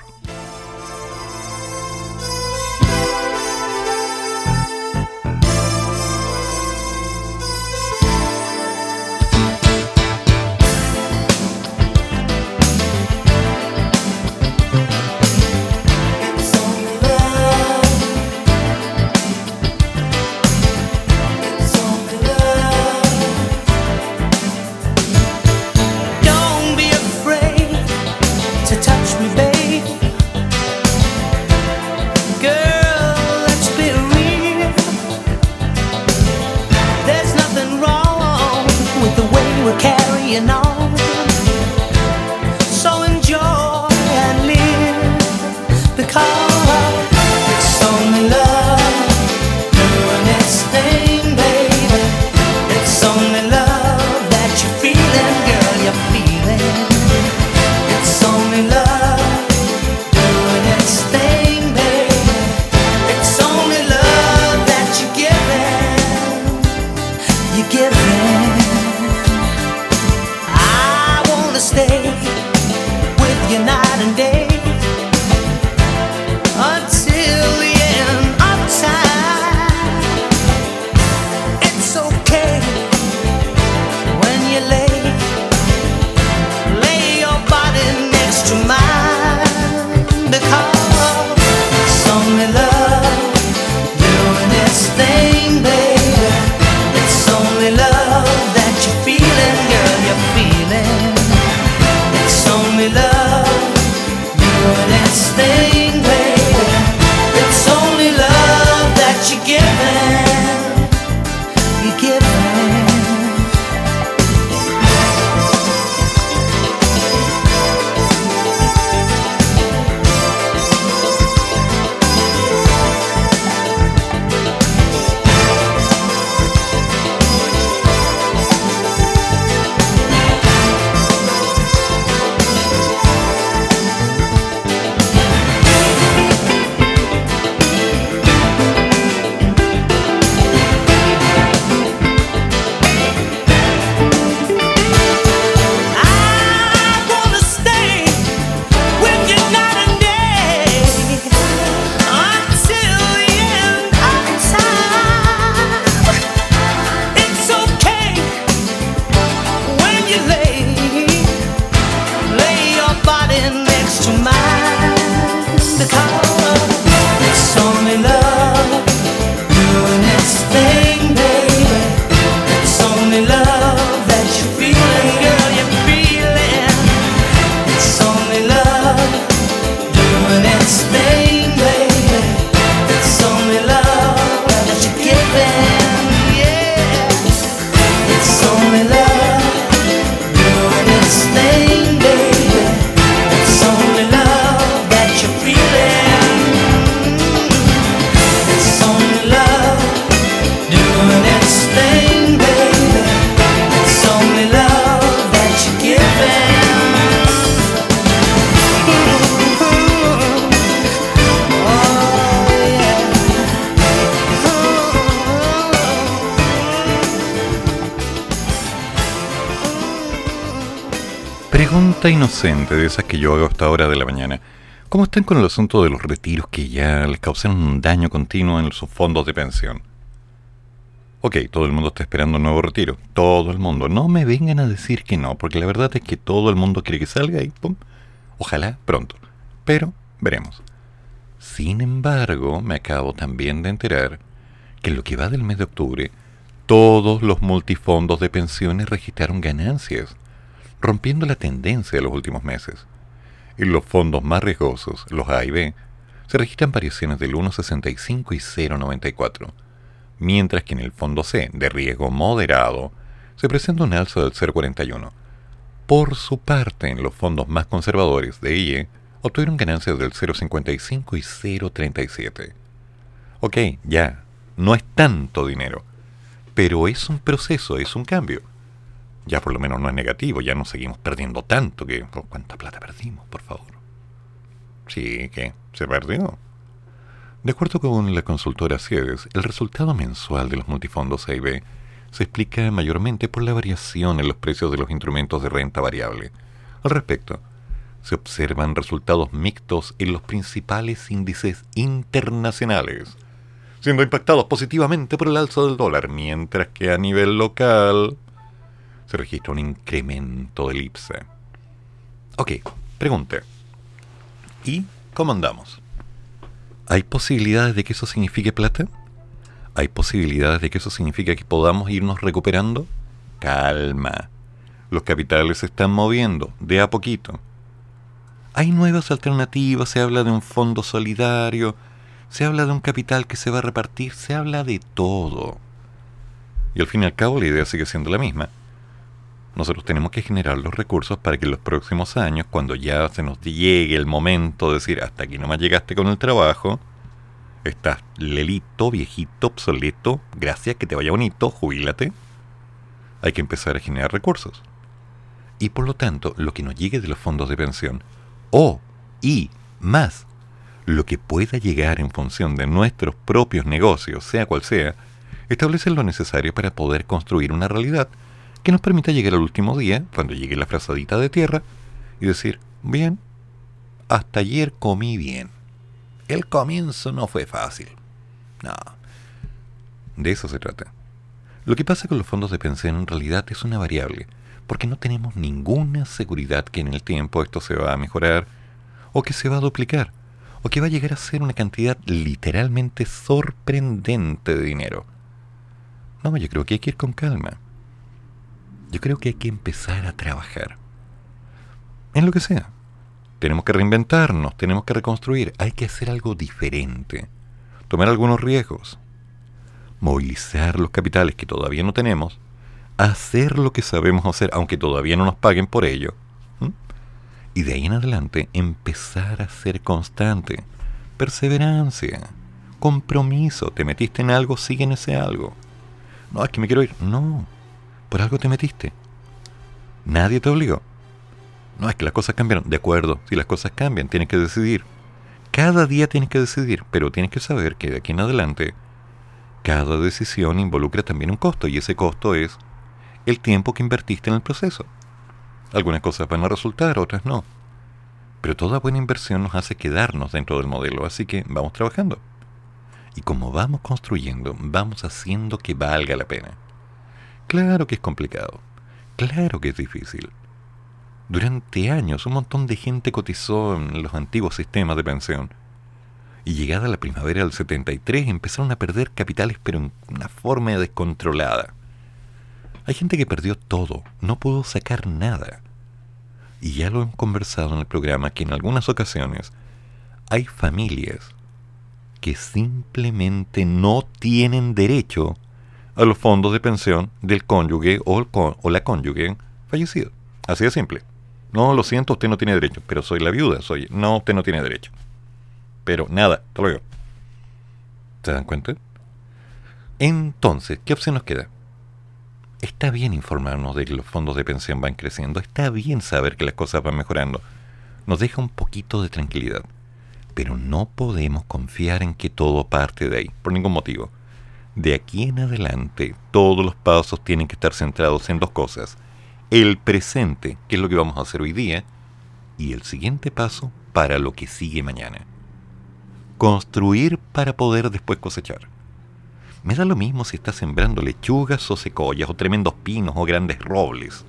De esas que yo hago a esta hora de la mañana. ¿Cómo están con el asunto de los retiros que ya les causaron un daño continuo en sus fondos de pensión? Ok, todo el mundo está esperando un nuevo retiro. Todo el mundo. No me vengan a decir que no, porque la verdad es que todo el mundo quiere que salga y pum. Ojalá pronto. Pero veremos. Sin embargo, me acabo también de enterar que en lo que va del mes de octubre, todos los multifondos de pensiones registraron ganancias, rompiendo la tendencia de los últimos meses. En los fondos más riesgosos, los A y B, se registran variaciones del 1,65 y 0,94, mientras que en el fondo C, de riesgo moderado, se presenta un alza del 0,41. Por su parte, en los fondos más conservadores de IE, obtuvieron ganancias del 0,55 y 0,37. Ok, ya, no es tanto dinero, pero es un proceso, es un cambio ya por lo menos no es negativo, ya no seguimos perdiendo tanto que... Oh, ¿Cuánta plata perdimos, por favor? Sí, que se perdió. De acuerdo con la consultora CIEDES, el resultado mensual de los multifondos A se explica mayormente por la variación en los precios de los instrumentos de renta variable. Al respecto, se observan resultados mixtos en los principales índices internacionales, siendo impactados positivamente por el alza del dólar, mientras que a nivel local se registra un incremento del IPSA. Ok, pregunta. ¿Y cómo andamos? ¿Hay posibilidades de que eso signifique plata? ¿Hay posibilidades de que eso signifique que podamos irnos recuperando? Calma. Los capitales se están moviendo de a poquito. Hay nuevas alternativas, se habla de un fondo solidario, se habla de un capital que se va a repartir, se habla de todo. Y al fin y al cabo la idea sigue siendo la misma nosotros tenemos que generar los recursos para que en los próximos años, cuando ya se nos llegue el momento de decir, hasta aquí no me llegaste con el trabajo, estás lelito, viejito, obsoleto, gracias, que te vaya bonito, jubílate, hay que empezar a generar recursos. Y por lo tanto, lo que nos llegue de los fondos de pensión, o, y, más, lo que pueda llegar en función de nuestros propios negocios, sea cual sea, establece lo necesario para poder construir una realidad que nos permita llegar al último día, cuando llegue la frazadita de tierra, y decir, bien, hasta ayer comí bien. El comienzo no fue fácil. No. De eso se trata. Lo que pasa con los fondos de pensión en realidad es una variable, porque no tenemos ninguna seguridad que en el tiempo esto se va a mejorar, o que se va a duplicar, o que va a llegar a ser una cantidad literalmente sorprendente de dinero. No, yo creo que hay que ir con calma. Yo creo que hay que empezar a trabajar. En lo que sea. Tenemos que reinventarnos, tenemos que reconstruir, hay que hacer algo diferente. Tomar algunos riesgos. Movilizar los capitales que todavía no tenemos. Hacer lo que sabemos hacer, aunque todavía no nos paguen por ello. Y de ahí en adelante empezar a ser constante. Perseverancia. Compromiso. Te metiste en algo, sigue en ese algo. No, es que me quiero ir. No por algo te metiste. Nadie te obligó. No, es que las cosas cambiaron. De acuerdo, si las cosas cambian, tienes que decidir. Cada día tienes que decidir, pero tienes que saber que de aquí en adelante, cada decisión involucra también un costo, y ese costo es el tiempo que invertiste en el proceso. Algunas cosas van a resultar, otras no. Pero toda buena inversión nos hace quedarnos dentro del modelo, así que vamos trabajando. Y como vamos construyendo, vamos haciendo que valga la pena. Claro que es complicado. Claro que es difícil. Durante años un montón de gente cotizó en los antiguos sistemas de pensión. Y llegada la primavera del 73 empezaron a perder capitales pero en una forma descontrolada. Hay gente que perdió todo, no pudo sacar nada. Y ya lo hemos conversado en el programa que en algunas ocasiones hay familias que simplemente no tienen derecho a los fondos de pensión del cónyuge o, o la cónyuge fallecido. Así de simple. No, lo siento, usted no tiene derecho, pero soy la viuda, soy... No, usted no tiene derecho. Pero nada, te lo digo. ¿Se dan cuenta? Entonces, ¿qué opción nos queda? Está bien informarnos de que los fondos de pensión van creciendo, está bien saber que las cosas van mejorando. Nos deja un poquito de tranquilidad. Pero no podemos confiar en que todo parte de ahí, por ningún motivo de aquí en adelante todos los pasos tienen que estar centrados en dos cosas. el presente, que es lo que vamos a hacer hoy día, y el siguiente paso para lo que sigue mañana. Construir para poder después cosechar. Me da lo mismo si estás sembrando lechugas o secoyas o tremendos pinos o grandes robles.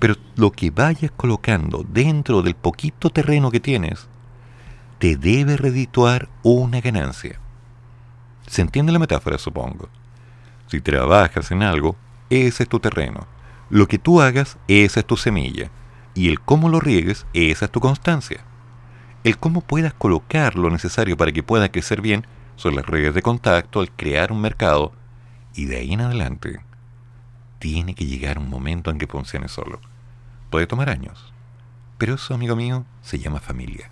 Pero lo que vayas colocando dentro del poquito terreno que tienes, te debe redituar una ganancia. ¿Se entiende la metáfora, supongo? Si trabajas en algo, ese es tu terreno. Lo que tú hagas, esa es tu semilla. Y el cómo lo riegues, esa es tu constancia. El cómo puedas colocar lo necesario para que pueda crecer bien son las redes de contacto al crear un mercado. Y de ahí en adelante, tiene que llegar un momento en que funcione solo. Puede tomar años. Pero eso, amigo mío, se llama familia.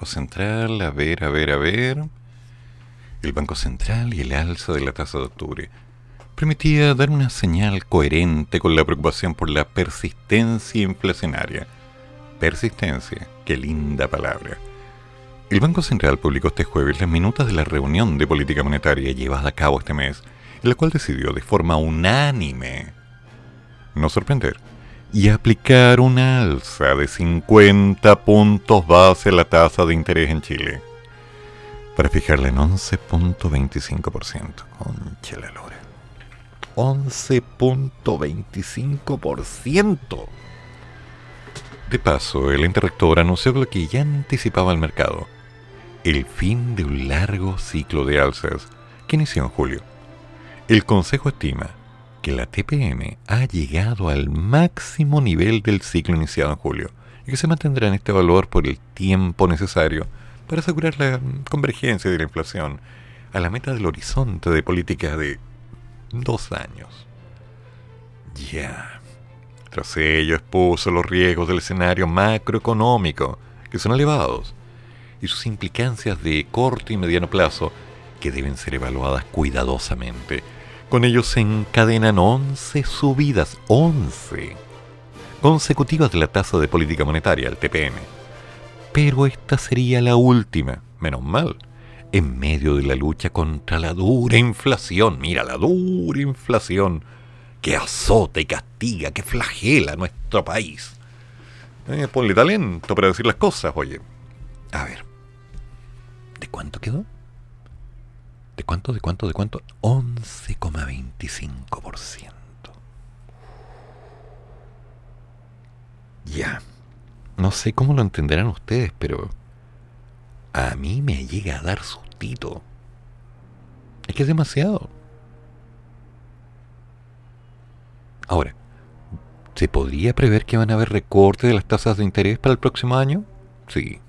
Banco Central. A ver, a ver, a ver. el Banco Central y el alza de la tasa de octubre permitía dar una señal coherente con la preocupación por la persistencia inflacionaria. Persistencia, qué linda palabra. El Banco Central publicó este jueves las minutas de la reunión de política monetaria llevada a cabo este mes, en la cual decidió de forma unánime no sorprender y aplicar una alza de 50 puntos base a la tasa de interés en Chile para fijarla en 11.25%. Concha la lora. 11.25%. De paso, el ente rector anunció lo que ya anticipaba el mercado, el fin de un largo ciclo de alzas que inició en julio. El Consejo estima que la TPM ha llegado al máximo nivel del ciclo iniciado en julio y que se mantendrá en este valor por el tiempo necesario para asegurar la convergencia de la inflación a la meta del horizonte de política de dos años. Ya. Tras ello expuso los riesgos del escenario macroeconómico, que son elevados, y sus implicancias de corto y mediano plazo, que deben ser evaluadas cuidadosamente. Con ello se encadenan 11 subidas, 11 consecutivas de la tasa de política monetaria, el TPM pero esta sería la última, menos mal, en medio de la lucha contra la dura inflación. Mira, la dura inflación que azota y castiga, que flagela nuestro país. Eh, ponle talento para decir las cosas, oye. A ver, ¿de cuánto quedó? ¿De cuánto, de cuánto, de cuánto? 11,25%. Ya. No sé cómo lo entenderán ustedes, pero a mí me llega a dar sustito. Es que es demasiado. Ahora, ¿se podría prever que van a haber recortes de las tasas de interés para el próximo año? Sí.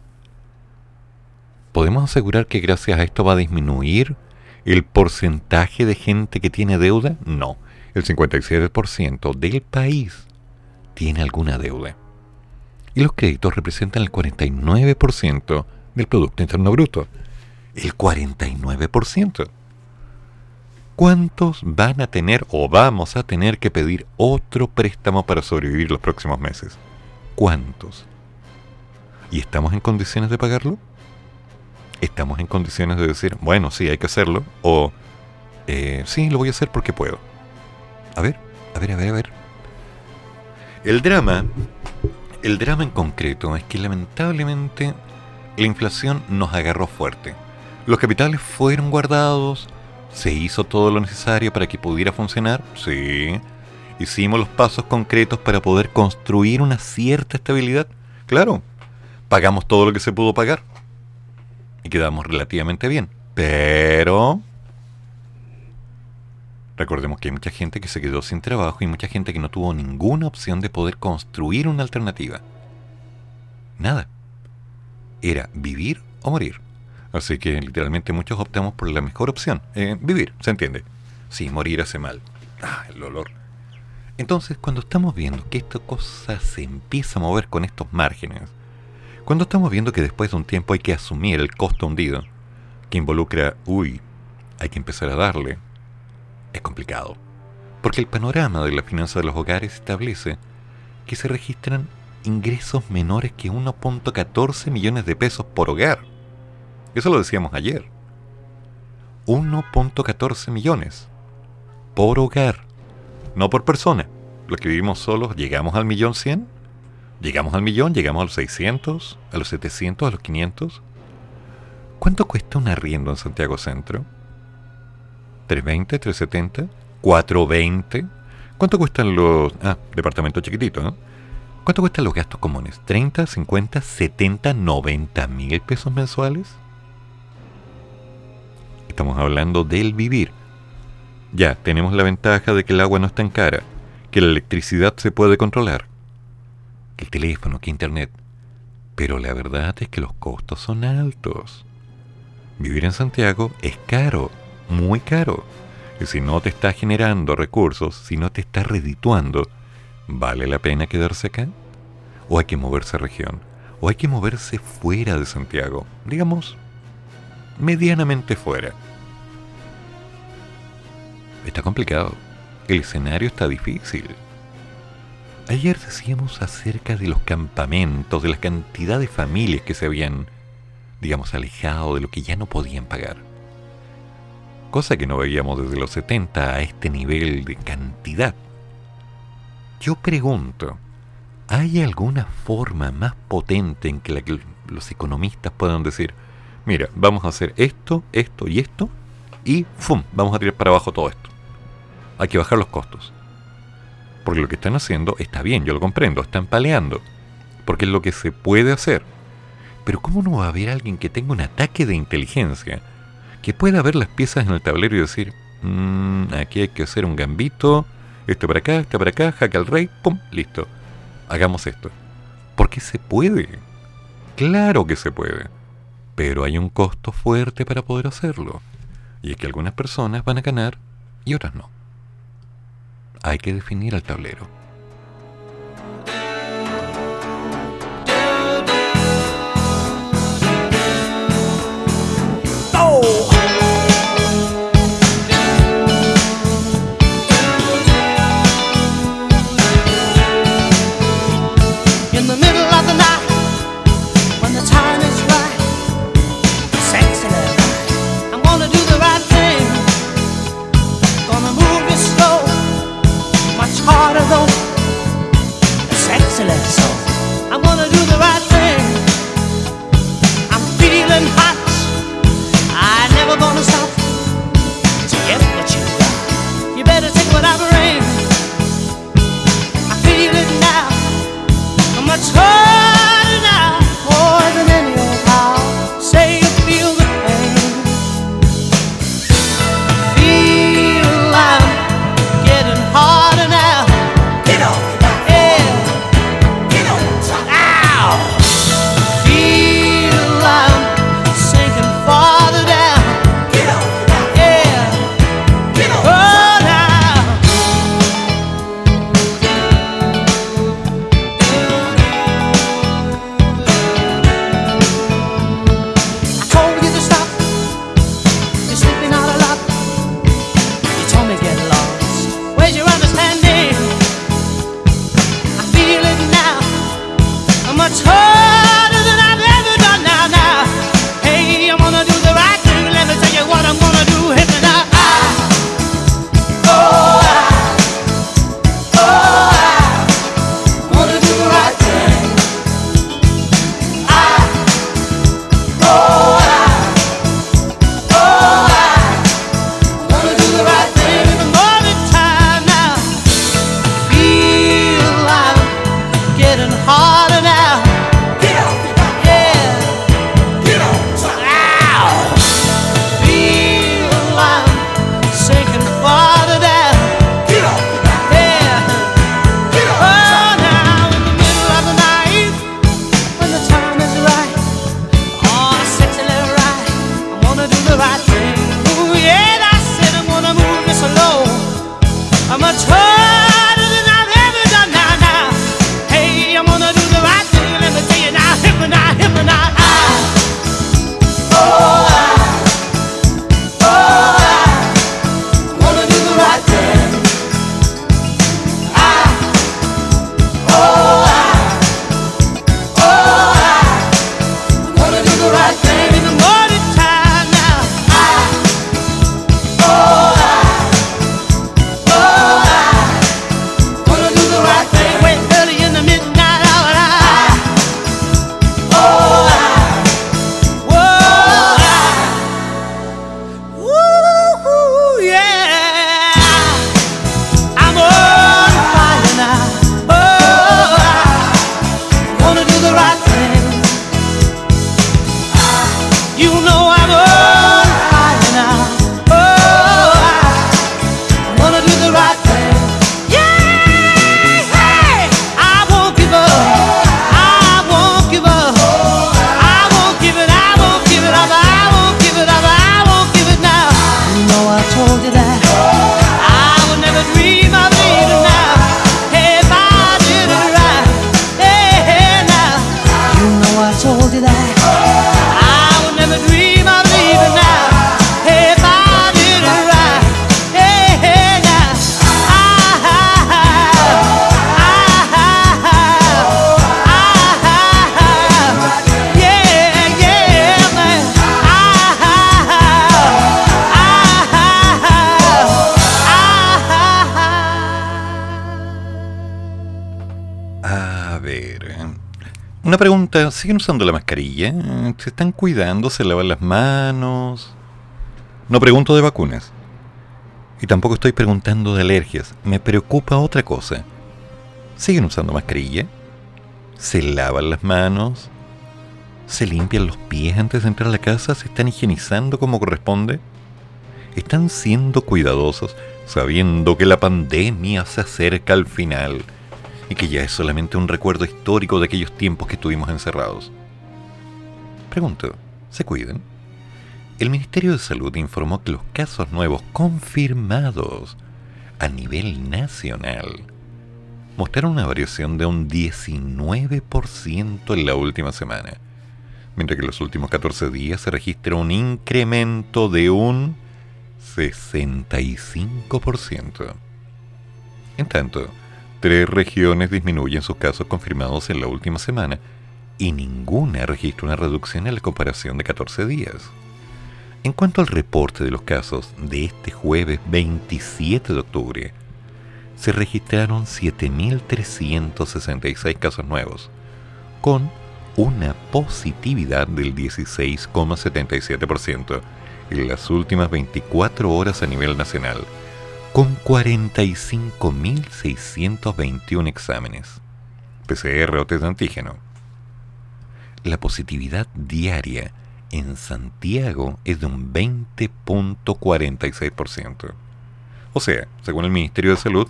¿Podemos asegurar que gracias a esto va a disminuir el porcentaje de gente que tiene deuda? No. El 57% del país tiene alguna deuda y los créditos representan el 49% del Producto Interno Bruto. El 49%. ¿Cuántos van a tener o vamos a tener que pedir otro préstamo para sobrevivir los próximos meses? ¿Cuántos? ¿Y estamos en condiciones de pagarlo? ¿Estamos en condiciones de decir, bueno, sí, hay que hacerlo? O, eh, sí, lo voy a hacer porque puedo. A ver, a ver, a ver, a ver. El drama el drama en concreto es que lamentablemente la inflación nos agarró fuerte. Los capitales fueron guardados, se hizo todo lo necesario para que pudiera funcionar, sí. Hicimos los pasos concretos para poder construir una cierta estabilidad, claro. Pagamos todo lo que se pudo pagar y quedamos relativamente bien. Pero Recordemos que hay mucha gente que se quedó sin trabajo y mucha gente que no tuvo ninguna opción de poder construir una alternativa. Nada. Era vivir o morir. Así que literalmente muchos optamos por la mejor opción. Eh, vivir, ¿se entiende? Sí, morir hace mal. Ah, el olor. Entonces, cuando estamos viendo que esta cosa se empieza a mover con estos márgenes, cuando estamos viendo que después de un tiempo hay que asumir el costo hundido, que involucra, uy, hay que empezar a darle, es complicado, porque el panorama de la finanza de los hogares establece que se registran ingresos menores que 1.14 millones de pesos por hogar. Eso lo decíamos ayer. 1.14 millones por hogar, no por persona. Los que vivimos solos llegamos al millón cien, llegamos al millón, llegamos a los 600, a los 700, a los 500. ¿Cuánto cuesta un arriendo en Santiago Centro? 320, 370, 420. ¿Cuánto cuestan los... Ah, departamento chiquitito, ¿no? ¿Cuánto cuestan los gastos comunes? ¿30, 50, 70, 90 mil pesos mensuales? Estamos hablando del vivir. Ya, tenemos la ventaja de que el agua no está en cara, que la electricidad se puede controlar, el teléfono, que internet. Pero la verdad es que los costos son altos. Vivir en Santiago es caro muy caro. Y si no te está generando recursos, si no te está redituando, ¿vale la pena quedarse acá? ¿O hay que moverse a región? ¿O hay que moverse fuera de Santiago? Digamos, medianamente fuera. está complicado. El escenario está difícil. Ayer decíamos acerca de los campamentos, de la cantidad de familias que se habían, digamos, alejado de lo que ya no podían pagar. Cosa que no veíamos desde los 70 a este nivel de cantidad. Yo pregunto, ¿hay alguna forma más potente en que, los economistas puedan decir, mira, vamos a hacer esto, esto y esto, y ¡fum! Vamos a tirar para abajo todo esto. Hay que bajar los costos. Porque lo que están haciendo está bien, yo lo comprendo, están paleando. Porque es lo que se puede hacer. Pero ¿cómo no va a haber alguien que tenga un ataque de inteligencia? Que pueda ver las piezas en el tablero y decir, mmm, aquí hay que hacer un gambito, este para acá, este para acá, jaque al rey, ¡pum! Listo. Hagamos esto. Porque se puede. Claro que se puede. Pero hay un costo fuerte para poder hacerlo. Y es que algunas personas van a ganar y otras no. Hay que definir el tablero. harder ¿siguen usando la mascarilla? ¿Se están cuidando? ¿Se lavan las manos? No pregunto de vacunas. Y tampoco estoy preguntando de alergias. Me preocupa otra cosa. ¿Siguen usando mascarilla? ¿Se lavan las manos? ¿Se limpian los pies antes de entrar a la casa? ¿Se están higienizando como corresponde? ¿Están siendo cuidadosos sabiendo que la pandemia se acerca al final y que ya es solamente un recuerdo histórico de aquellos tiempos que estuvimos encerrados? Pregunto, ¿se cuidan? El Ministerio de Salud informó que los casos nuevos confirmados a nivel nacional mostraron una variación de un 19% en la última semana, mientras que en los últimos 14 días se registra un incremento de un 65%. En tanto, tres regiones disminuyen sus casos confirmados en la última semana y ninguna registra una reducción en la comparación de 14 días. En cuanto al reporte de los casos de este jueves 27 de octubre, se registraron 7.366 casos nuevos, con una positividad del 16,77% en las últimas 24 horas a nivel nacional, con 45.621 exámenes, PCR o test de antígeno. La positividad diaria en Santiago es de un 20.46%. O sea, según el Ministerio de Salud,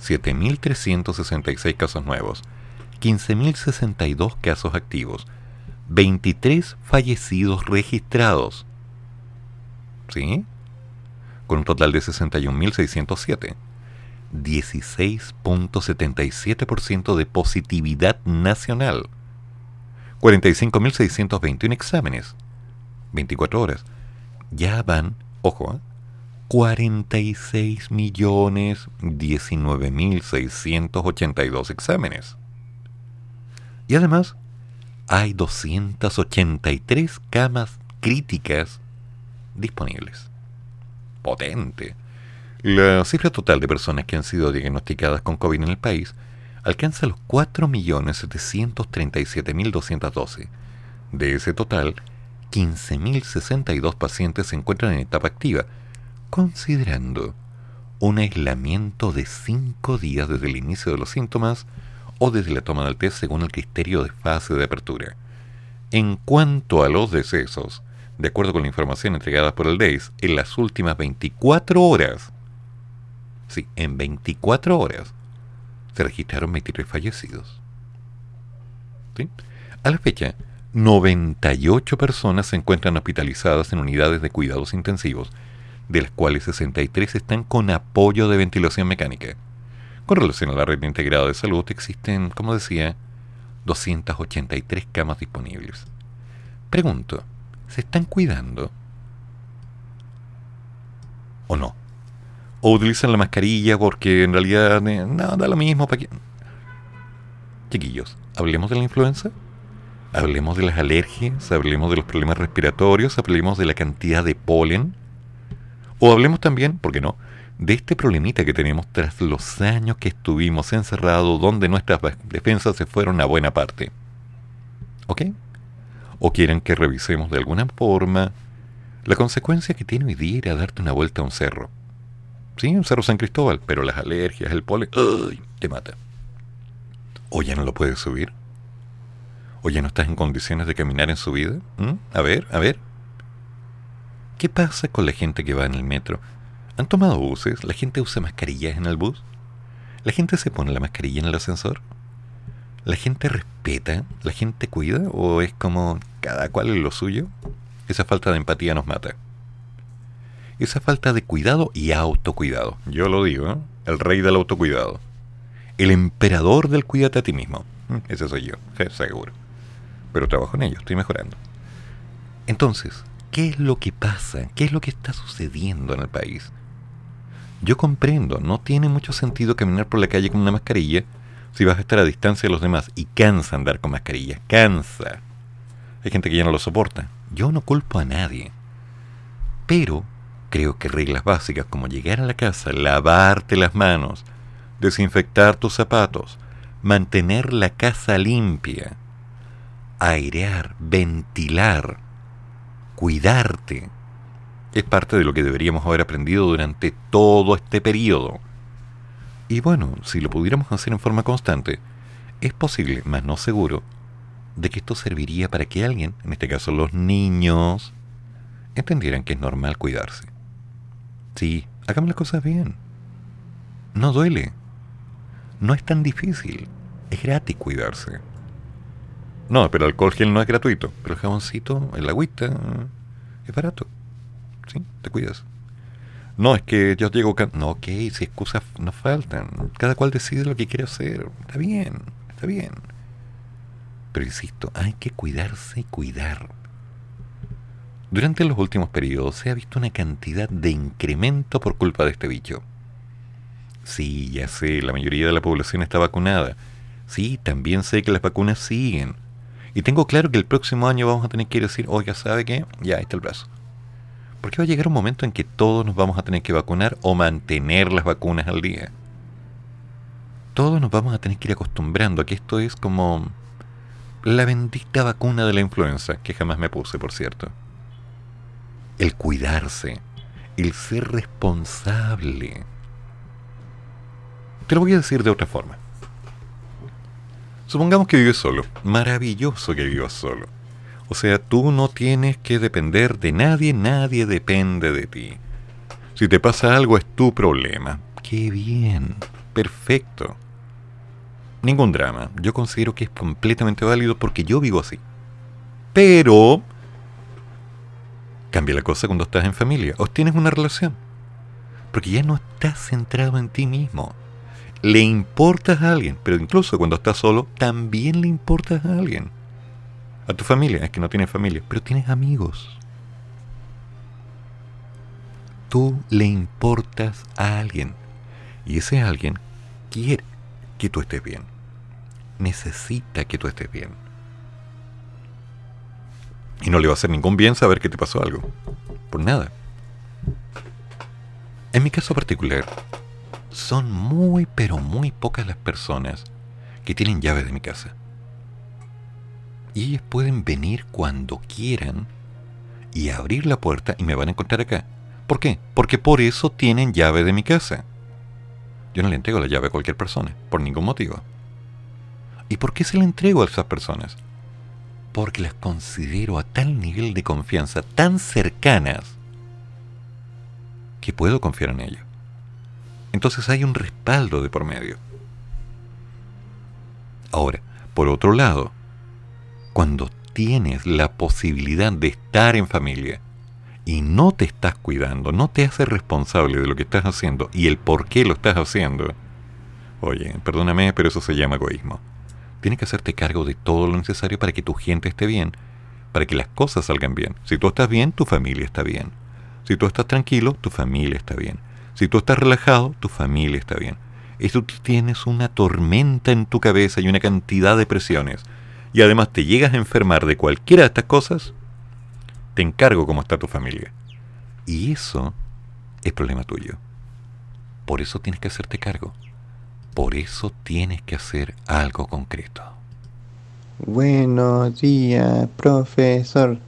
7.366 casos nuevos, 15.062 casos activos, 23 fallecidos registrados. ¿Sí? Con un total de 61.607. 16.77% de positividad nacional. 45.621 exámenes. 24 horas, ya van, ojo, 46 millones 19 mil 682 exámenes. Y además, hay 283 camas críticas disponibles. Potente. La cifra total de personas que han sido diagnosticadas con COVID en el país alcanza los 4.737.212. De ese total, 15.062 pacientes se encuentran en etapa activa, considerando un aislamiento de 5 días desde el inicio de los síntomas o desde la toma del test según el criterio de fase de apertura. En cuanto a los decesos, de acuerdo con la información entregada por el DEIS, en las últimas 24 horas, sí, en 24 horas, se registraron 23 fallecidos. ¿Sí? A la fecha, 98 personas se encuentran hospitalizadas en unidades de cuidados intensivos, de las cuales 63 están con apoyo de ventilación mecánica. Con relación a la red integrada de salud existen, como decía, 283 camas disponibles. Pregunto, ¿se están cuidando? ¿O no? ¿O utilizan la mascarilla porque en realidad eh, no, da lo mismo para que... Chiquillos, ¿hablemos de la influenza? Hablemos de las alergias, hablemos de los problemas respiratorios, hablemos de la cantidad de polen. O hablemos también, ¿por qué no?, de este problemita que tenemos tras los años que estuvimos encerrados donde nuestras defensas se fueron a buena parte. ¿Ok? ¿O quieren que revisemos de alguna forma la consecuencia que tiene hoy día ir a darte una vuelta a un cerro? Sí, un cerro San Cristóbal, pero las alergias, el polen, ¡ay! te mata. ¿O ya no lo puedes subir? ¿O ya no estás en condiciones de caminar en su vida? ¿Mm? A ver, a ver. ¿Qué pasa con la gente que va en el metro? ¿Han tomado buses? ¿La gente usa mascarillas en el bus? ¿La gente se pone la mascarilla en el ascensor? ¿La gente respeta? ¿La gente cuida? ¿O es como cada cual en lo suyo? Esa falta de empatía nos mata. Esa falta de cuidado y autocuidado. Yo lo digo, ¿eh? el rey del autocuidado. El emperador del cuídate a ti mismo. Mm, ese soy yo, seguro pero trabajo en ello, estoy mejorando. Entonces, ¿qué es lo que pasa? ¿Qué es lo que está sucediendo en el país? Yo comprendo, no tiene mucho sentido caminar por la calle con una mascarilla si vas a estar a distancia de los demás y cansa andar con mascarilla, cansa. Hay gente que ya no lo soporta. Yo no culpo a nadie. Pero creo que reglas básicas como llegar a la casa, lavarte las manos, desinfectar tus zapatos, mantener la casa limpia, airear, ventilar, cuidarte. Es parte de lo que deberíamos haber aprendido durante todo este periodo. Y bueno, si lo pudiéramos hacer en forma constante, es posible, más no seguro, de que esto serviría para que alguien, en este caso los niños, entendieran que es normal cuidarse. Sí, hagamos las cosas bien. No duele. No es tan difícil. Es gratis cuidarse. No, pero el alcohol gel no es gratuito. Pero el jaboncito, el agüita, es barato. ¿Sí? Te cuidas. No, es que yo llego... No, ok, si excusas no faltan. Cada cual decide lo que quiere hacer. Está bien, está bien. Pero insisto, hay que cuidarse y cuidar. Durante los últimos periodos se ha visto una cantidad de incremento por culpa de este bicho. Sí, ya sé, la mayoría de la población está vacunada. Sí, también sé que las vacunas siguen. Y tengo claro que el próximo año vamos a tener que ir a decir, oiga, ¿sabe qué? Ya, está el brazo. Porque va a llegar un momento en que todos nos vamos a tener que vacunar o mantener las vacunas al día. Todos nos vamos a tener que ir acostumbrando a que esto es como la bendita vacuna de la influenza, que jamás me puse, por cierto el cuidarse, el ser responsable. Te lo voy a decir de otra forma. Supongamos que vives solo. Maravilloso que vivas solo. O sea, tú no tienes que depender de nadie, nadie depende de ti. Si te pasa algo es tu problema. Qué bien. Perfecto. Ningún drama. Yo considero que es completamente válido porque yo vivo así. Pero Cambia la cosa cuando estás en familia o tienes una relación. Porque ya no estás centrado en ti mismo. Le importas a alguien, pero incluso cuando estás solo, también le importas a alguien. A tu familia, es que no tienes familia, pero tienes amigos. Tú le importas a alguien. Y ese alguien quiere que tú estés bien. Necesita que tú estés bien. Y no le va a hacer ningún bien saber que te pasó algo. Por nada. En mi caso particular, son muy pero muy pocas las personas que tienen llave de mi casa. Y ellas pueden venir cuando quieran y abrir la puerta y me van a encontrar acá. ¿Por qué? Porque por eso tienen llave de mi casa. Yo no le entrego la llave a cualquier persona, por ningún motivo. ¿Y por qué se la entrego a esas personas? porque las considero a tal nivel de confianza, tan cercanas, que puedo confiar en ellas. Entonces hay un respaldo de por medio. Ahora, por otro lado, cuando tienes la posibilidad de estar en familia y no te estás cuidando, no te haces responsable de lo que estás haciendo y el por qué lo estás haciendo, oye, perdóname, pero eso se llama egoísmo. Tienes que hacerte cargo de todo lo necesario para que tu gente esté bien, para que las cosas salgan bien. Si tú estás bien, tu familia está bien. Si tú estás tranquilo, tu familia está bien. Si tú estás relajado, tu familia está bien. Y tú tienes una tormenta en tu cabeza y una cantidad de presiones, y además te llegas a enfermar de cualquiera de estas cosas, te encargo cómo está tu familia. Y eso es problema tuyo. Por eso tienes que hacerte cargo. Por eso tienes que hacer algo concreto. Buenos días, profesor.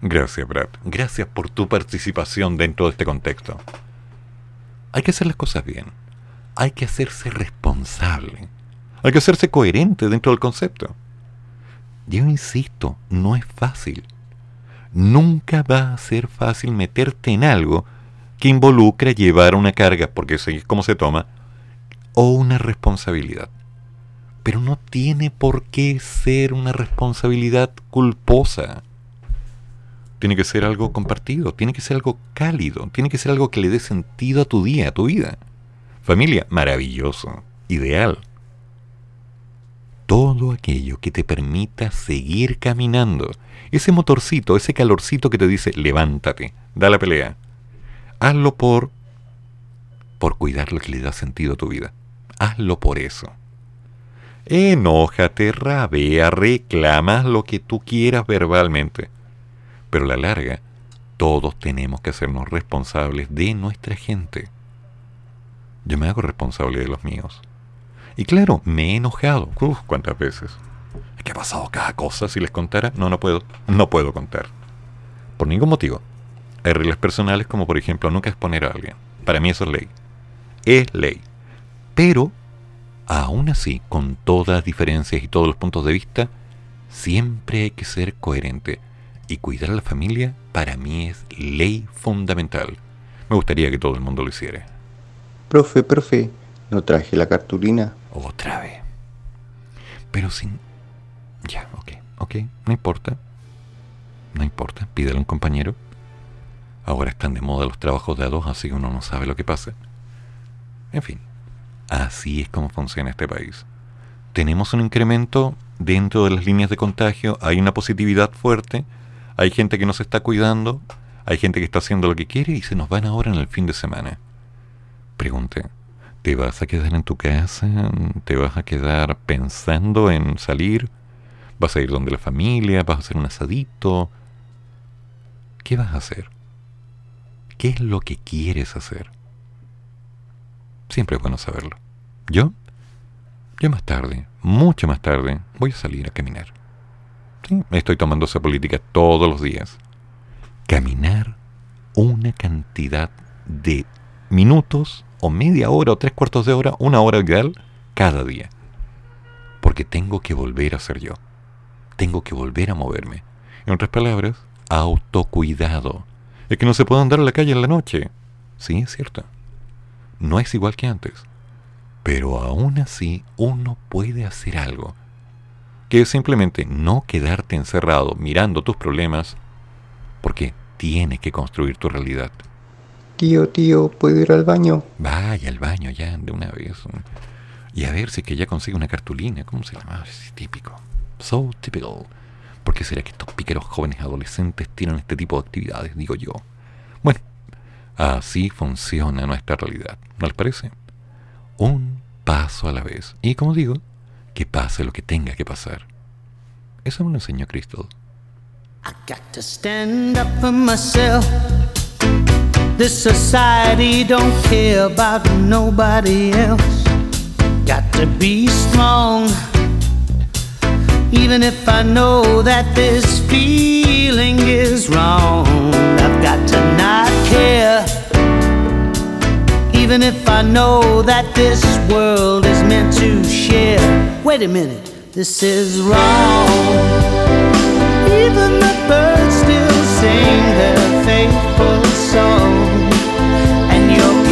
Gracias, Brad. Gracias por tu participación dentro de este contexto. Hay que hacer las cosas bien. Hay que hacerse responsable. Hay que hacerse coherente dentro del concepto. Yo insisto, no es fácil. Nunca va a ser fácil meterte en algo que involucre llevar una carga, porque así es como se toma, o una responsabilidad. Pero no tiene por qué ser una responsabilidad culposa. Tiene que ser algo compartido, tiene que ser algo cálido, tiene que ser algo que le dé sentido a tu día, a tu vida. Familia, maravilloso, ideal. Todo aquello que te permita seguir caminando. Ese motorcito, ese calorcito que te dice, levántate, da la pelea. Hazlo por por cuidar lo que le da sentido a tu vida hazlo por eso. Enójate, rabea, reclama lo que tú quieras verbalmente. Pero a la larga, todos tenemos que hacernos responsables de nuestra gente. Yo me hago responsable de los míos. Y claro, me he enojado. Uf, ¿cuántas veces? ¿Qué ha pasado cada cosa? Si les contara, no, no puedo. No puedo contar. Por ningún motivo. Hay reglas personales como por ejemplo nunca exponer a alguien. Para mí eso es ley. Es ley. Pero, aún así, con todas las diferencias y todos los puntos de vista, siempre hay que ser coherente. Y cuidar a la familia para mí es ley fundamental. Me gustaría que todo el mundo lo hiciera. Profe, profe, ¿no traje la cartulina? Otra vez. Pero sin... Ya, ok, ok, no importa. No importa, pídele a un compañero. Ahora están de moda los trabajos de a dos, así que uno no sabe lo que pasa. En fin, así es como funciona este país. Tenemos un incremento dentro de las líneas de contagio, hay una positividad fuerte, hay gente que no se está cuidando, hay gente que está haciendo lo que quiere y se nos van ahora en el fin de semana. Pregunte, ¿te vas a quedar en tu casa? ¿Te vas a quedar pensando en salir? ¿Vas a ir donde la familia? ¿Vas a hacer un asadito? ¿Qué vas a hacer? ¿Qué es lo que quieres hacer? Siempre es bueno saberlo. ¿Yo? Yo más tarde, mucho más tarde, voy a salir a caminar. Estoy tomando esa política todos los días. Caminar una cantidad de minutos o media hora o tres cuartos de hora, una hora ideal, cada día. Porque tengo que volver a ser yo. Tengo que volver a moverme. En otras palabras, autocuidado. Es que no se puede andar en la calle en la noche. Sí, es cierto. No es igual que antes. Pero aún así uno puede hacer algo. Que es simplemente no quedarte encerrado mirando tus problemas porque tienes que construir tu realidad. Tío, tío, ¿puedo ir al baño? Vaya al baño ya de una vez. Y a ver si es que ya consigue una cartulina. ¿Cómo se llama? Es típico. So typical. ¿Por qué será que estos piqueros jóvenes adolescentes tienen este tipo de actividades? Digo yo. Bueno, así funciona nuestra realidad. ¿No les parece? Un paso a la vez. Y como digo, que pase lo que tenga que pasar. Eso me lo enseñó Crystal. I got to stand up for myself. This society don't care about nobody else. Got to be strong. Even if I know that this feeling is wrong, I've got to not care. Even if I know that this world is meant to share. Wait a minute, this is wrong. Even the birds still sing their faithful song.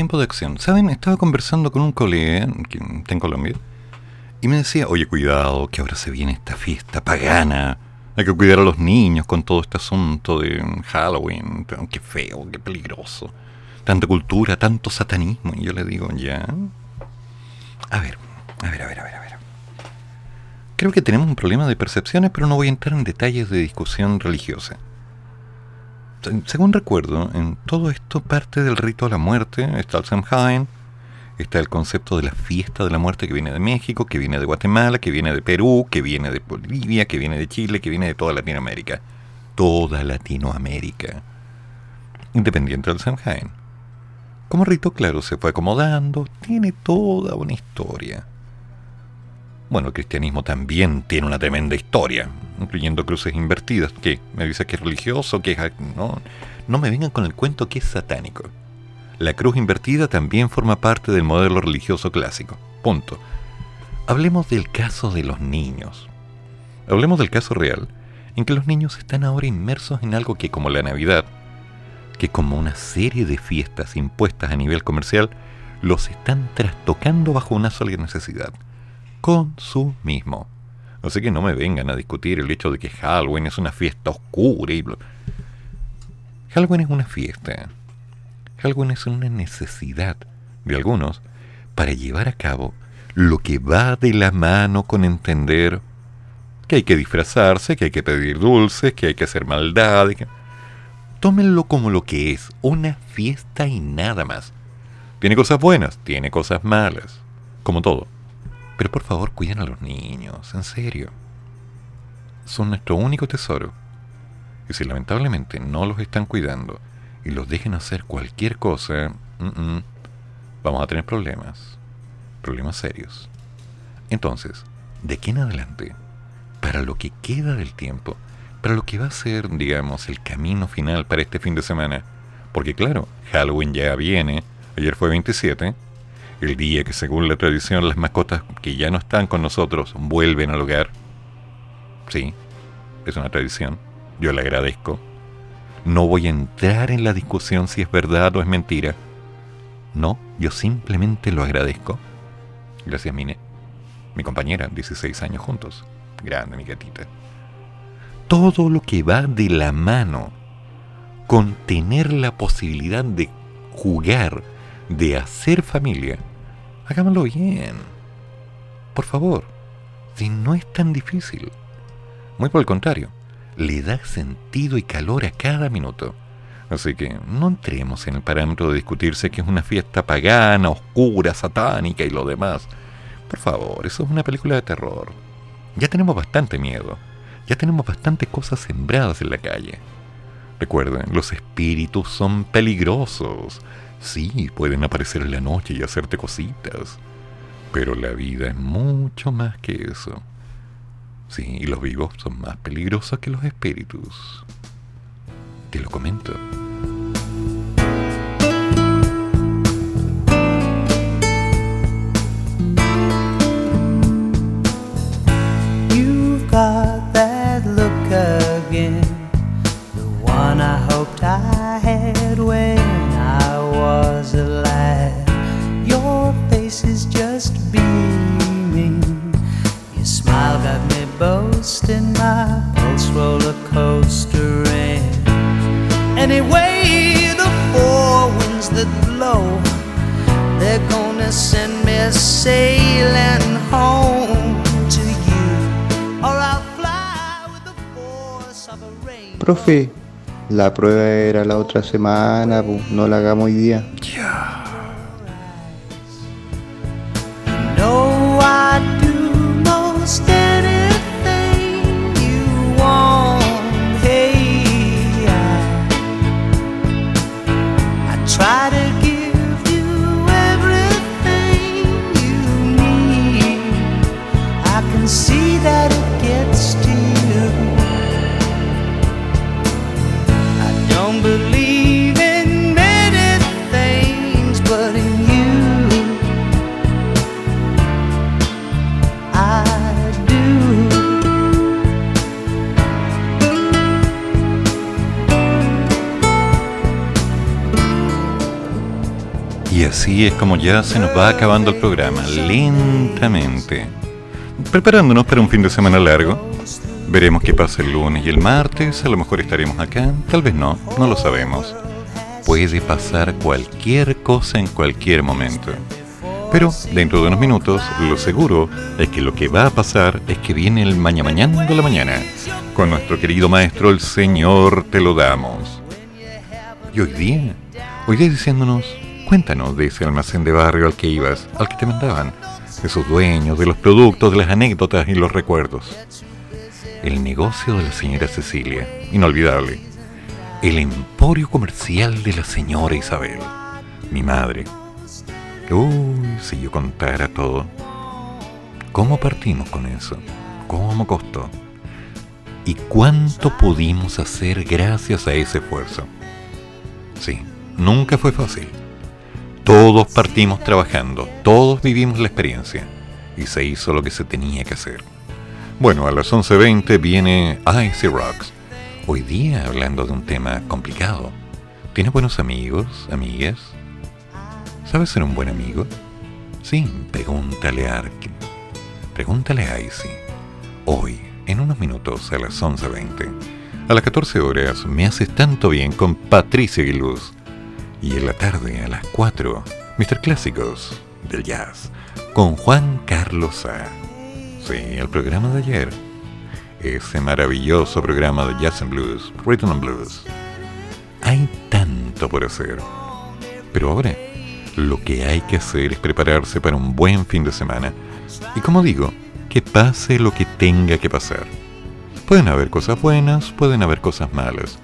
tiempo de acción. ¿Saben? Estaba conversando con un colega que está en Colombia y me decía, oye, cuidado, que ahora se viene esta fiesta pagana. Hay que cuidar a los niños con todo este asunto de Halloween. Qué feo, qué peligroso. Tanta cultura, tanto satanismo. Y yo le digo, ya. A ver, a ver, a ver, a ver, a ver. Creo que tenemos un problema de percepciones, pero no voy a entrar en detalles de discusión religiosa. Se- Según recuerdo, en todo esto parte del rito de la muerte, está el Samhain, está el concepto de la fiesta de la muerte que viene de México, que viene de Guatemala, que viene de Perú, que viene de Bolivia, que viene de Chile, que viene de toda Latinoamérica. Toda Latinoamérica. Independiente del Samhain. Como rito, claro, se fue acomodando, tiene toda una historia. Bueno, el cristianismo también tiene una tremenda historia, incluyendo cruces invertidas. ¿Qué? ¿Me dice que es religioso? que es No, no me vengan con el cuento que es satánico. La cruz invertida también forma parte del modelo religioso clásico. Punto. Hablemos del caso de los niños. Hablemos del caso real, en que los niños están ahora inmersos en algo que como la Navidad, que como una serie de fiestas impuestas a nivel comercial, los están trastocando bajo una sola necesidad consumismo. Así que no me vengan a discutir el hecho de que Halloween es una fiesta oscura y... Halloween es una fiesta. Halloween es una necesidad de algunos para llevar a cabo lo que va de la mano con entender que hay que disfrazarse, que hay que pedir dulces, que hay que hacer maldades. que- Tómenlo como lo que es, una fiesta y nada más. Tiene cosas buenas, tiene cosas malas, como todo. Pero por favor, cuiden a los niños, en serio. Son nuestro único tesoro. Y si lamentablemente no los están cuidando y los dejen hacer cualquier cosa, vamos a tener problemas. Problemas serios. Entonces, de aquí en adelante, para lo que queda del tiempo, para lo que va a ser, digamos, el camino final para este fin de semana, porque claro, Halloween ya viene, ayer fue 27, el día que según la tradición las mascotas que ya no están con nosotros vuelven al hogar. Sí, es una tradición, yo la agradezco. No voy a entrar en la discusión si es verdad o es mentira. No, yo simplemente lo agradezco. Gracias, Mine. Mi compañera, 16 años juntos. Grande, mi gatita. Todo lo que va de la mano con tener la posibilidad de jugar, de hacer familia, hagámoslo bien. Por favor, si no es tan difícil. Muy por el contrario, le da sentido y calor a cada minuto. Así que no entremos en el parámetro de discutirse que es una fiesta pagana, oscura, satánica y lo demás. Por favor, eso es una película de terror. Ya tenemos bastante miedo. Ya tenemos bastantes cosas sembradas en la calle. Recuerden, los espíritus son peligrosos. Sí, pueden aparecer en la noche y hacerte cositas, pero la vida es mucho más que eso. Sí, y los vivos son más peligrosos que los espíritus. Te lo comento. You've got that look again, the one I twisting my pulse roller coastering. Anyway, the four winds that blow, they're gonna send me sailing home to you, or I'll fly with the force of a rain. Profe, la prueba era la otra semana, no la hagamos hoy día. No, así es como ya se nos va acabando el programa, lentamente. Preparándonos para un fin de semana largo. Veremos qué pasa el lunes y el martes, a lo mejor estaremos acá, tal vez no, no lo sabemos. Puede pasar cualquier cosa en cualquier momento. Pero dentro de unos minutos, lo seguro es que lo que va a pasar es que viene el mañana mañana de la mañana, con nuestro querido maestro, el Señor te lo damos. Y hoy día, hoy día diciéndonos, cuéntanos de ese almacén de barrio al que ibas, al que te mandaban, de sus dueños, de los productos, de las anécdotas y los recuerdos. El negocio de la señora Cecilia, inolvidable. El emporio comercial de la señora Isabel, mi madre. Uy, si yo contara todo. ¿Cómo partimos con eso? ¿Cómo costó? ¿Y cuánto pudimos hacer gracias a ese esfuerzo? Sí, nunca fue fácil. Todos partimos trabajando, todos vivimos la experiencia y se hizo lo que se tenía que hacer. Bueno, a las 11.20 viene Icy Rocks. Hoy día hablando de un tema complicado. ¿Tienes buenos amigos, amigas? ¿Sabes ser un buen amigo? Sí, pregúntale a Arkin. Pregúntale a Icy. Hoy, en unos minutos, a las 11.20. A las 14 horas, me haces tanto bien con Patricia Guiluz. Y en la tarde, a las 4, Mr. Clásicos del Jazz, con Juan Carlos A. Sí, el programa de ayer. Ese maravilloso programa de Jazz and Blues, Rhythm and Blues. Hay tanto por hacer. Pero ahora, lo que hay que hacer es prepararse para un buen fin de semana. Y como digo, que pase lo que tenga que pasar. Pueden haber cosas buenas, pueden haber cosas malas.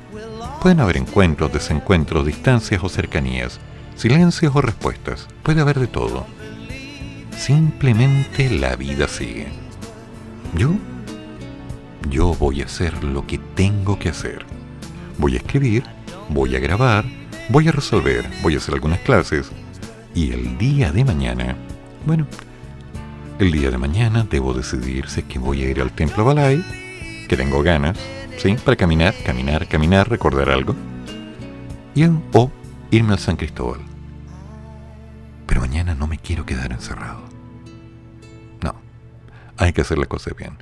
Pueden haber encuentros, desencuentros, distancias o cercanías, silencios o respuestas. Puede haber de todo. Simplemente la vida sigue. Yo, yo voy a hacer lo que tengo que hacer. Voy a escribir, voy a grabar, voy a resolver, voy a hacer algunas clases. Y el día de mañana, bueno, el día de mañana debo decidir si es que voy a ir al Templo Balay, que tengo ganas, ¿sí? Para caminar, caminar, caminar, recordar algo. Y, o irme al San Cristóbal. Pero mañana no me quiero quedar encerrado. No, hay que hacer las cosas bien.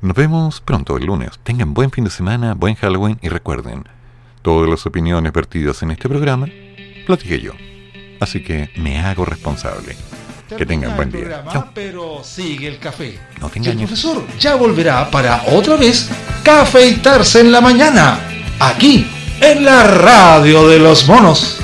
Nos vemos pronto el lunes. Tengan buen fin de semana, buen Halloween y recuerden, todas las opiniones vertidas en este programa, platiqué yo. Así que me hago responsable. Que tengan buen día. Programa, Chao. Pero sigue el café. No te el profesor ya volverá para otra vez cafeitarse en la mañana. Aquí, en la radio de los monos.